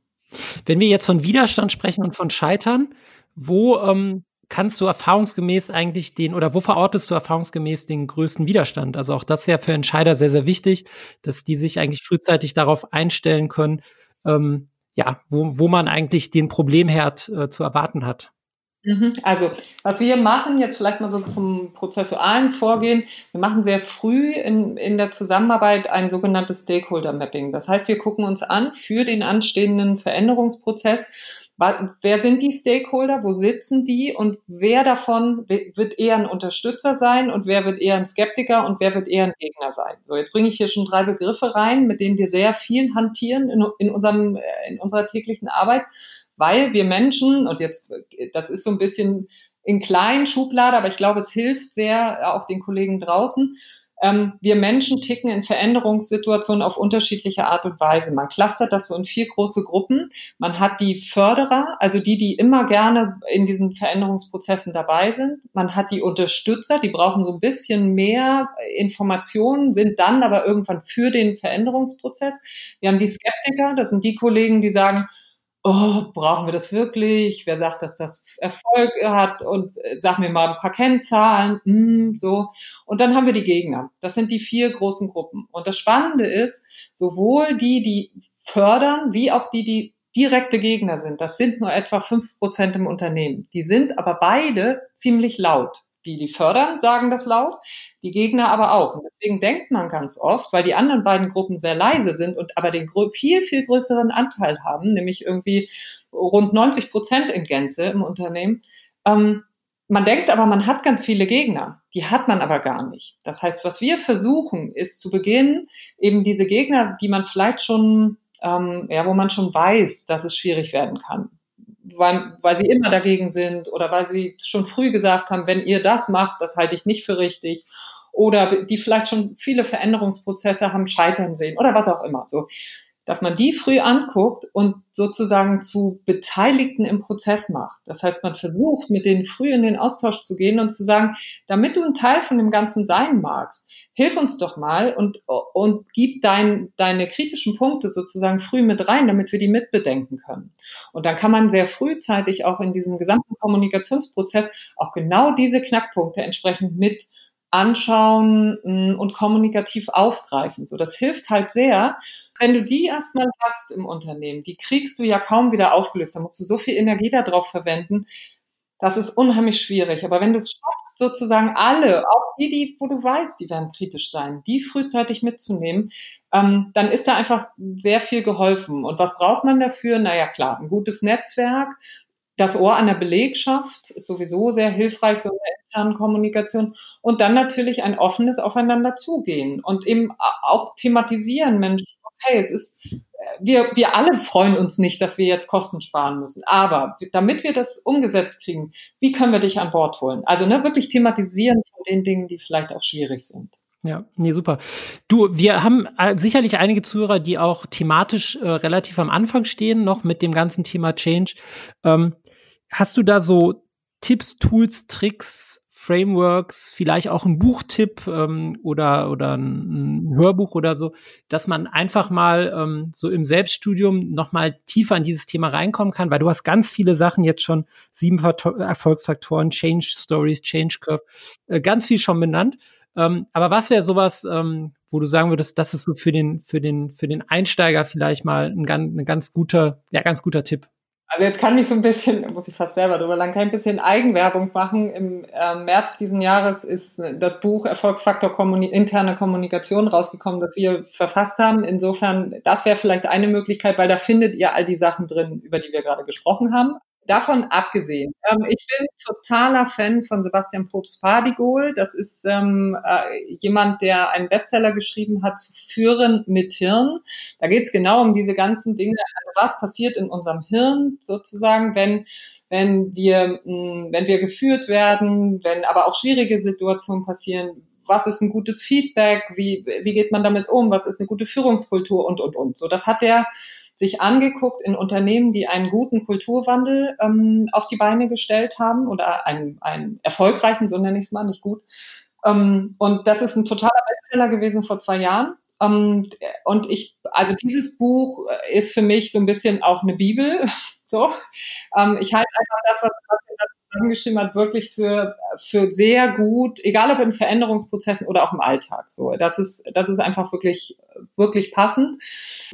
Wenn wir jetzt von Widerstand sprechen und von Scheitern, wo ähm, kannst du erfahrungsgemäß eigentlich den oder wo verortest du erfahrungsgemäß den größten Widerstand? Also auch das ist ja für Entscheider sehr, sehr wichtig, dass die sich eigentlich frühzeitig darauf einstellen können, ähm, ja, wo, wo man eigentlich den Problemherd äh, zu erwarten hat. Mhm. Also, was wir machen, jetzt vielleicht mal so zum prozessualen Vorgehen, wir machen sehr früh in, in der Zusammenarbeit ein sogenanntes Stakeholder Mapping. Das heißt, wir gucken uns an für den anstehenden Veränderungsprozess, wer sind die Stakeholder, wo sitzen die und wer davon wird eher ein Unterstützer sein und wer wird eher ein Skeptiker und wer wird eher ein Gegner sein. So, jetzt bringe ich hier schon drei Begriffe rein, mit denen wir sehr viel hantieren in, in, unserem, in unserer täglichen Arbeit weil wir Menschen, und jetzt, das ist so ein bisschen in kleinen Schublade, aber ich glaube, es hilft sehr auch den Kollegen draußen. Ähm, wir Menschen ticken in Veränderungssituationen auf unterschiedliche Art und Weise. Man clustert das so in vier große Gruppen. Man hat die Förderer, also die, die immer gerne in diesen Veränderungsprozessen dabei sind. Man hat die Unterstützer, die brauchen so ein bisschen mehr Informationen, sind dann aber irgendwann für den Veränderungsprozess. Wir haben die Skeptiker, das sind die Kollegen, die sagen, oh, brauchen wir das wirklich? Wer sagt, dass das Erfolg hat? Und äh, sag mir mal ein paar Kennzahlen, mm, so. Und dann haben wir die Gegner. Das sind die vier großen Gruppen. Und das Spannende ist, sowohl die, die fördern, wie auch die, die direkte Gegner sind. Das sind nur etwa fünf Prozent im Unternehmen. Die sind aber beide ziemlich laut. Die, die fördern, sagen das laut, die Gegner aber auch. Und deswegen denkt man ganz oft, weil die anderen beiden Gruppen sehr leise sind und aber den viel, viel größeren Anteil haben, nämlich irgendwie rund 90 Prozent in Gänze im Unternehmen, ähm, man denkt aber, man hat ganz viele Gegner. Die hat man aber gar nicht. Das heißt, was wir versuchen, ist zu Beginn eben diese Gegner, die man vielleicht schon, ähm, ja, wo man schon weiß, dass es schwierig werden kann weil, weil sie immer dagegen sind oder weil sie schon früh gesagt haben, wenn ihr das macht, das halte ich nicht für richtig. Oder die vielleicht schon viele Veränderungsprozesse haben scheitern sehen oder was auch immer. So, dass man die früh anguckt und sozusagen zu Beteiligten im Prozess macht. Das heißt, man versucht, mit denen früh in den Austausch zu gehen und zu sagen, damit du ein Teil von dem Ganzen sein magst, hilf uns doch mal und, und gib dein, deine kritischen Punkte sozusagen früh mit rein, damit wir die mitbedenken können. Und dann kann man sehr frühzeitig auch in diesem gesamten Kommunikationsprozess auch genau diese Knackpunkte entsprechend mit anschauen mm, und kommunikativ aufgreifen. So, das hilft halt sehr, wenn du die erstmal hast im Unternehmen, die kriegst du ja kaum wieder aufgelöst. Da musst du so viel Energie darauf verwenden. Das ist unheimlich schwierig. Aber wenn du es schaffst, sozusagen alle, auch die, die, wo du weißt, die werden kritisch sein, die frühzeitig mitzunehmen, ähm, dann ist da einfach sehr viel geholfen. Und was braucht man dafür? Naja, klar, ein gutes Netzwerk, das Ohr an der Belegschaft ist sowieso sehr hilfreich, so in der internen Kommunikation. Und dann natürlich ein offenes Aufeinander zugehen und eben auch thematisieren, Mensch, okay, es ist, äh, wir, wir alle freuen uns nicht, dass wir jetzt Kosten sparen müssen. Aber damit wir das umgesetzt kriegen, wie können wir dich an Bord holen? Also ne, wirklich thematisieren von den Dingen, die vielleicht auch schwierig sind. Ja, nee, super. Du, wir haben äh, sicherlich einige Zuhörer, die auch thematisch äh, relativ am Anfang stehen, noch mit dem ganzen Thema Change. Ähm, hast du da so Tipps, Tools, Tricks, Frameworks, vielleicht auch ein Buchtipp ähm, oder, oder ein, Hörbuch oder so, dass man einfach mal ähm, so im Selbststudium noch mal tiefer in dieses Thema reinkommen kann, weil du hast ganz viele Sachen jetzt schon, sieben Erfolgsfaktoren, Change Stories, Change Curve, äh, ganz viel schon benannt. Ähm, aber was wäre sowas, ähm, wo du sagen würdest, das ist so für den, für den, für den Einsteiger vielleicht mal ein, ganz, ein ganz guter, ja, ganz guter Tipp? Also jetzt kann ich so ein bisschen, muss ich fast selber drüber lang, ein bisschen Eigenwerbung machen. Im äh, März diesen Jahres ist das Buch Erfolgsfaktor Kommuni interne Kommunikation rausgekommen, das wir verfasst haben. Insofern, das wäre vielleicht eine Möglichkeit, weil da findet ihr all die Sachen drin, über die wir gerade gesprochen haben. Davon abgesehen, ähm, ich bin totaler Fan von Sebastian Probst Pardigol. Das ist ähm, äh, jemand, der einen Bestseller geschrieben hat zu Führen mit Hirn. Da geht es genau um diese ganzen Dinge. Also was passiert in unserem Hirn sozusagen, wenn wenn wir hm, wenn wir geführt werden, wenn aber auch schwierige Situationen passieren. Was ist ein gutes Feedback? Wie, wie geht man damit um? Was ist eine gute Führungskultur? Und, und, und. So, das hat er sich angeguckt in Unternehmen, die einen guten Kulturwandel ähm, auf die Beine gestellt haben oder einen, einen erfolgreichen, so nenne ich es mal, nicht gut. Ähm, und das ist ein totaler Bestseller gewesen vor zwei Jahren. Ähm, und ich, also dieses Buch ist für mich so ein bisschen auch eine Bibel. So, ähm, ich halte einfach das, was, was er da hat, wirklich für für sehr gut, egal ob in Veränderungsprozessen oder auch im Alltag. So, das ist das ist einfach wirklich wirklich passend.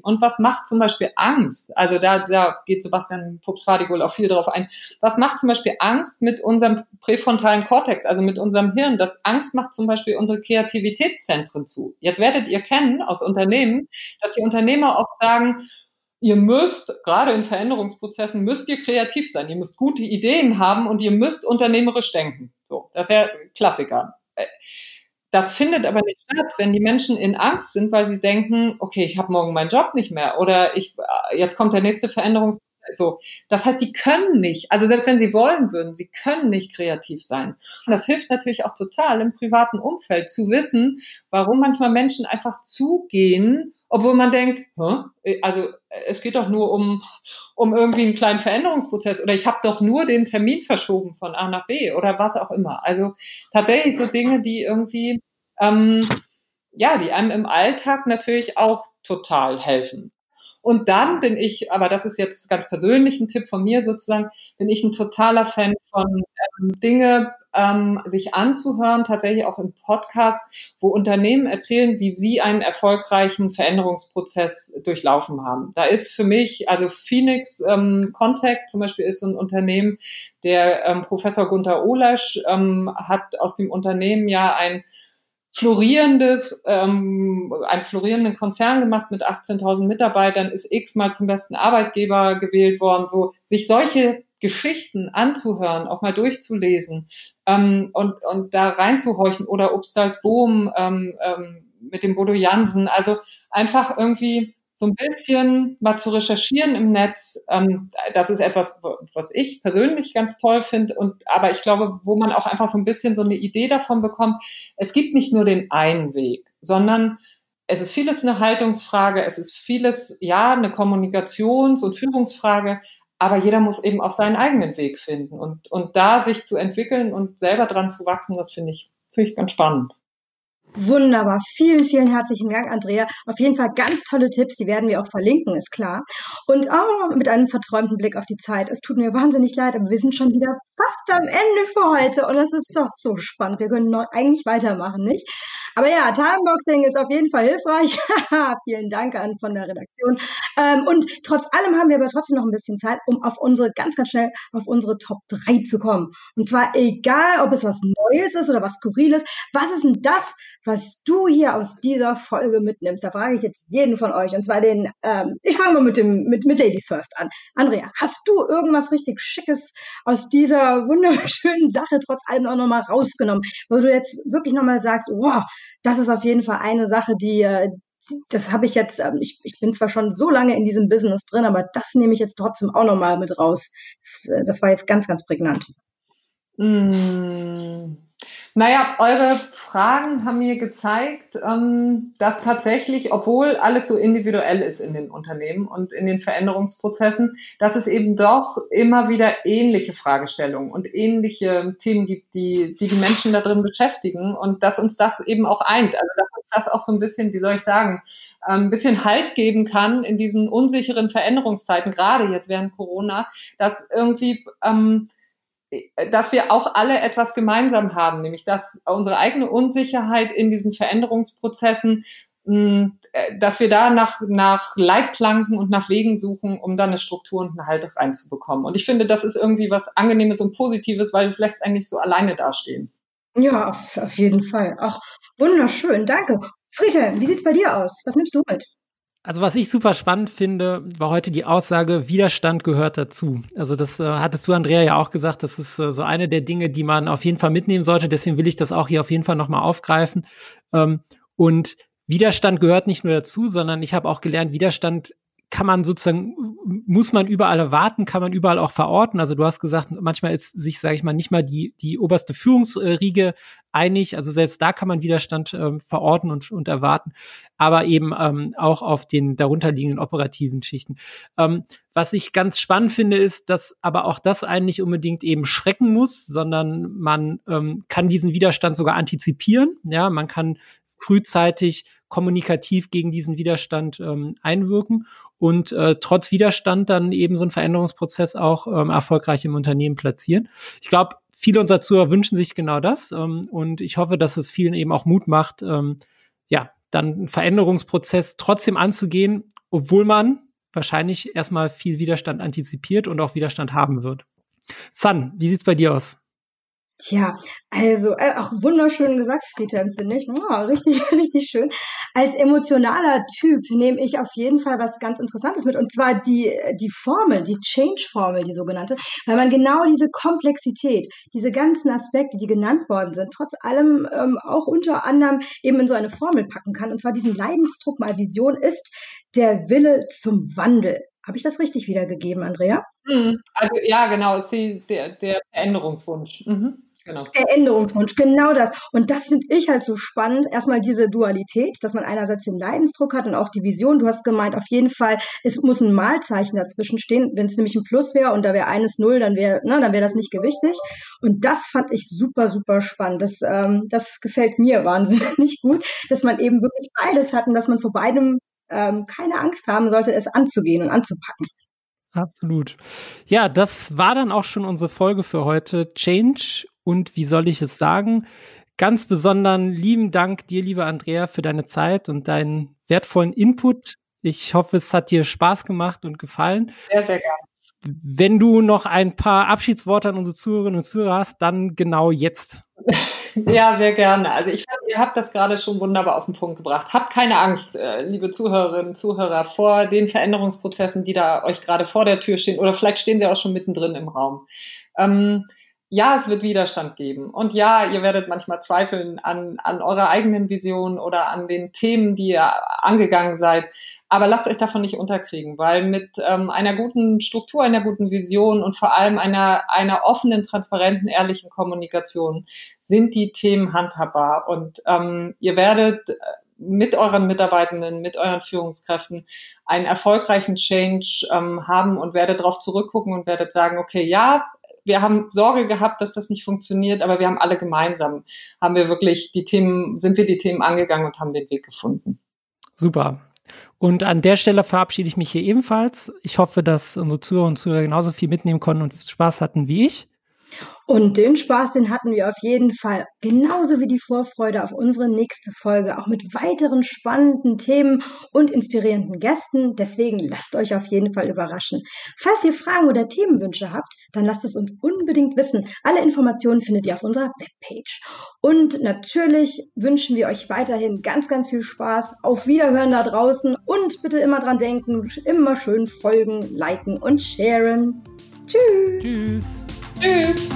Und was macht zum Beispiel Angst? Also da, da geht Sebastian Pups-Fadigol auch viel drauf ein. Was macht zum Beispiel Angst mit unserem präfrontalen Kortex, also mit unserem Hirn? Das Angst macht zum Beispiel unsere Kreativitätszentren zu. Jetzt werdet ihr kennen aus Unternehmen, dass die Unternehmer oft sagen, ihr müsst, gerade in Veränderungsprozessen, müsst ihr kreativ sein. Ihr müsst gute Ideen haben und ihr müsst unternehmerisch denken. So, das ist ja Klassiker. Äh, das findet aber nicht statt, wenn die Menschen in Angst sind, weil sie denken, okay, ich habe morgen meinen Job nicht mehr oder ich äh, jetzt kommt der nächste Veränderungsprozess. So, das heißt, die können nicht, also selbst wenn sie wollen würden, sie können nicht kreativ sein. Und das hilft natürlich auch total im privaten Umfeld zu wissen, warum manchmal Menschen einfach zugehen, obwohl man denkt, Hä? also es geht doch nur um, um irgendwie einen kleinen Veränderungsprozess oder ich habe doch nur den Termin verschoben von A nach B oder was auch immer. Also tatsächlich so Dinge, die irgendwie, ähm, ja, die einem im Alltag natürlich auch total helfen. Und dann bin ich, aber das ist jetzt ganz persönlich ein Tipp von mir sozusagen, bin ich ein totaler Fan von ähm, Dinge ähm, sich anzuhören, tatsächlich auch im Podcast, wo Unternehmen erzählen, wie sie einen erfolgreichen Veränderungsprozess durchlaufen haben. Da ist für mich, also Phoenix ähm, Contact zum Beispiel ist so ein Unternehmen, der ähm, Professor Gunther Olasch ähm, hat aus dem Unternehmen ja ein florierendes, ähm, einen florierenden Konzern gemacht mit 18.000 Mitarbeitern, ist x-mal zum besten Arbeitgeber gewählt worden. So sich solche Geschichten anzuhören, auch mal durchzulesen ähm, und, und da reinzuhorchen oder Obstals Bohm ähm, ähm, mit dem Bodo Jansen. Also einfach irgendwie so ein bisschen mal zu recherchieren im Netz. Ähm, das ist etwas, was ich persönlich ganz toll finde. Und aber ich glaube, wo man auch einfach so ein bisschen so eine Idee davon bekommt, es gibt nicht nur den einen Weg, sondern es ist vieles eine Haltungsfrage, es ist vieles, ja, eine Kommunikations- und Führungsfrage, aber jeder muss eben auch seinen eigenen Weg finden. Und, und da sich zu entwickeln und selber dran zu wachsen, das finde ich, finde ich ganz spannend. Wunderbar. Vielen, vielen herzlichen Dank, Andrea. Auf jeden Fall ganz tolle Tipps, die werden wir auch verlinken, ist klar. Und oh, mit einem verträumten Blick auf die Zeit. Es tut mir wahnsinnig leid, aber wir sind schon wieder fast am Ende für heute und es ist doch so spannend. Wir können noch eigentlich weitermachen, nicht? Aber ja, Timeboxing ist auf jeden Fall hilfreich. Vielen Dank an von der Redaktion. Ähm, und trotz allem haben wir aber trotzdem noch ein bisschen Zeit, um auf unsere, ganz, ganz schnell auf unsere Top 3 zu kommen. Und zwar egal, ob es was Neues ist oder was Skurriles. Was ist denn das, was du hier aus dieser Folge mitnimmst? Da frage ich jetzt jeden von euch. Und zwar den, ähm, ich fange mal mit dem, mit, mit Ladies First an. Andrea, hast du irgendwas richtig Schickes aus dieser wunderschönen Sache trotz allem auch nochmal rausgenommen, wo du jetzt wirklich nochmal sagst, wow, das ist auf jeden Fall eine Sache, die, äh, das habe ich jetzt, ähm, ich, ich bin zwar schon so lange in diesem Business drin, aber das nehme ich jetzt trotzdem auch nochmal mit raus. Das, äh, das war jetzt ganz, ganz prägnant. Mm, Naja, eure Fragen haben mir gezeigt, ähm, dass tatsächlich, obwohl alles so individuell ist in den Unternehmen und in den Veränderungsprozessen, dass es eben doch immer wieder ähnliche Fragestellungen und ähnliche Themen gibt, die die, die Menschen da drin beschäftigen und dass uns das eben auch eint. Also dass uns das auch so ein bisschen, wie soll ich sagen, ähm, ein bisschen Halt geben kann in diesen unsicheren Veränderungszeiten, gerade jetzt während Corona, dass irgendwie ähm, dass wir auch alle etwas gemeinsam haben, nämlich dass unsere eigene Unsicherheit in diesen Veränderungsprozessen, äh, dass wir da nach, nach Leitplanken und nach Wegen suchen, um dann eine Struktur und eine Halte reinzubekommen. Und ich finde, das ist irgendwie was Angenehmes und Positives, weil es lässt eigentlich so alleine dastehen. Ja, auf, auf jeden Fall. Ach, wunderschön, danke. Friede, wie sieht's bei dir aus? Was nimmst du mit? Also was ich super spannend finde, war heute die Aussage, Widerstand gehört dazu. Also das äh, hattest du, Andrea, ja auch gesagt, das ist äh, so eine der Dinge, die man auf jeden Fall mitnehmen sollte. Deswegen will ich das auch hier auf jeden Fall nochmal aufgreifen. Ähm, und Widerstand gehört nicht nur dazu, sondern ich habe auch gelernt, Widerstand kann man sozusagen, muss man überall erwarten, kann man überall auch verorten. Also du hast gesagt, manchmal ist sich, sage ich mal, nicht mal die, die oberste Führungsriege einig. Also selbst da kann man Widerstand ähm, verorten und, und erwarten, aber eben ähm, auch auf den darunterliegenden operativen Schichten. Ähm, was ich ganz spannend finde, ist, dass aber auch das einen nicht unbedingt eben schrecken muss, sondern man ähm, kann diesen Widerstand sogar antizipieren. Ja, man kann frühzeitig kommunikativ gegen diesen Widerstand ähm, einwirken und äh, trotz Widerstand dann eben so einen Veränderungsprozess auch ähm, erfolgreich im Unternehmen platzieren. Ich glaube, viele unserer Zuhörer wünschen sich genau das ähm, und ich hoffe, dass es vielen eben auch Mut macht, ähm, ja, dann einen Veränderungsprozess trotzdem anzugehen, obwohl man wahrscheinlich erstmal viel Widerstand antizipiert und auch Widerstand haben wird. Sun, wie sieht's bei dir aus? Tja, also äh, auch wunderschön gesagt, Friedhelm, finde ich. Oh, richtig, richtig schön. Als emotionaler Typ nehme ich auf jeden Fall was ganz Interessantes mit, und zwar die, die Formel, die Change-Formel, die sogenannte, weil man genau diese Komplexität, diese ganzen Aspekte, die genannt worden sind, trotz allem ähm, auch unter anderem eben in so eine Formel packen kann. Und zwar diesen Leidensdruck mal Vision ist der Wille zum Wandel. Habe ich das richtig wiedergegeben, Andrea? Mhm. Also ja, genau, ist die, der, der Veränderungswunsch. Mhm. Genau. Der Änderungswunsch, genau das. Und das finde ich halt so spannend. Erstmal diese Dualität, dass man einerseits den Leidensdruck hat und auch die Vision. Du hast gemeint, auf jeden Fall, es muss ein Malzeichen dazwischen stehen. Wenn es nämlich ein Plus wäre und da wäre eines Null, dann wäre, ne, dann wäre das nicht gewichtig. Und das fand ich super, super spannend. Das, ähm, das gefällt mir wahnsinnig gut, dass man eben wirklich beides hat und dass man vor beidem ähm, keine Angst haben sollte, es anzugehen und anzupacken. Absolut. Ja, das war dann auch schon unsere Folge für heute. Change und wie soll ich es sagen? Ganz besonderen lieben Dank dir, liebe Andrea, für deine Zeit und deinen wertvollen Input. Ich hoffe, es hat dir Spaß gemacht und gefallen. Sehr, sehr gerne. Wenn du noch ein paar Abschiedsworte an unsere Zuhörerinnen und Zuhörer hast, dann genau jetzt. Ja, sehr gerne. Also ich fand, ihr habt das gerade schon wunderbar auf den Punkt gebracht. Habt keine Angst, äh, liebe Zuhörerinnen und Zuhörer, vor den Veränderungsprozessen, die da euch gerade vor der Tür stehen oder vielleicht stehen sie auch schon mittendrin im Raum. Ähm, ja, es wird Widerstand geben. Und ja, ihr werdet manchmal zweifeln an, an eurer eigenen Vision oder an den Themen, die ihr angegangen seid. Aber lasst euch davon nicht unterkriegen, weil mit ähm, einer guten Struktur, einer guten Vision und vor allem einer, einer offenen, transparenten, ehrlichen Kommunikation sind die Themen handhabbar. Und ähm, ihr werdet äh, mit euren Mitarbeitenden, mit euren Führungskräften einen erfolgreichen Change ähm, haben und werdet darauf zurückgucken und werdet sagen, okay, ja, wir haben Sorge gehabt, dass das nicht funktioniert, aber wir haben alle gemeinsam, haben wir wirklich die Themen, sind wir die Themen angegangen und haben den Weg gefunden. Super. Und an der Stelle verabschiede ich mich hier ebenfalls. Ich hoffe, dass unsere Zuhörer und Zuhörer genauso viel mitnehmen konnten und Spaß hatten wie ich. Und den Spaß, den hatten wir auf jeden Fall. Genauso wie die Vorfreude auf unsere nächste Folge, auch mit weiteren spannenden Themen und inspirierenden Gästen. Deswegen lasst euch auf jeden Fall überraschen. Falls ihr Fragen oder Themenwünsche habt, dann lasst es uns unbedingt wissen. Alle Informationen findet ihr auf unserer Webpage. Und natürlich wünschen wir euch weiterhin ganz, ganz viel Spaß. Auf Wiederhören da draußen und bitte immer dran denken, immer schön folgen, liken und sharen. Tschüss. Tschüss. Tschüss.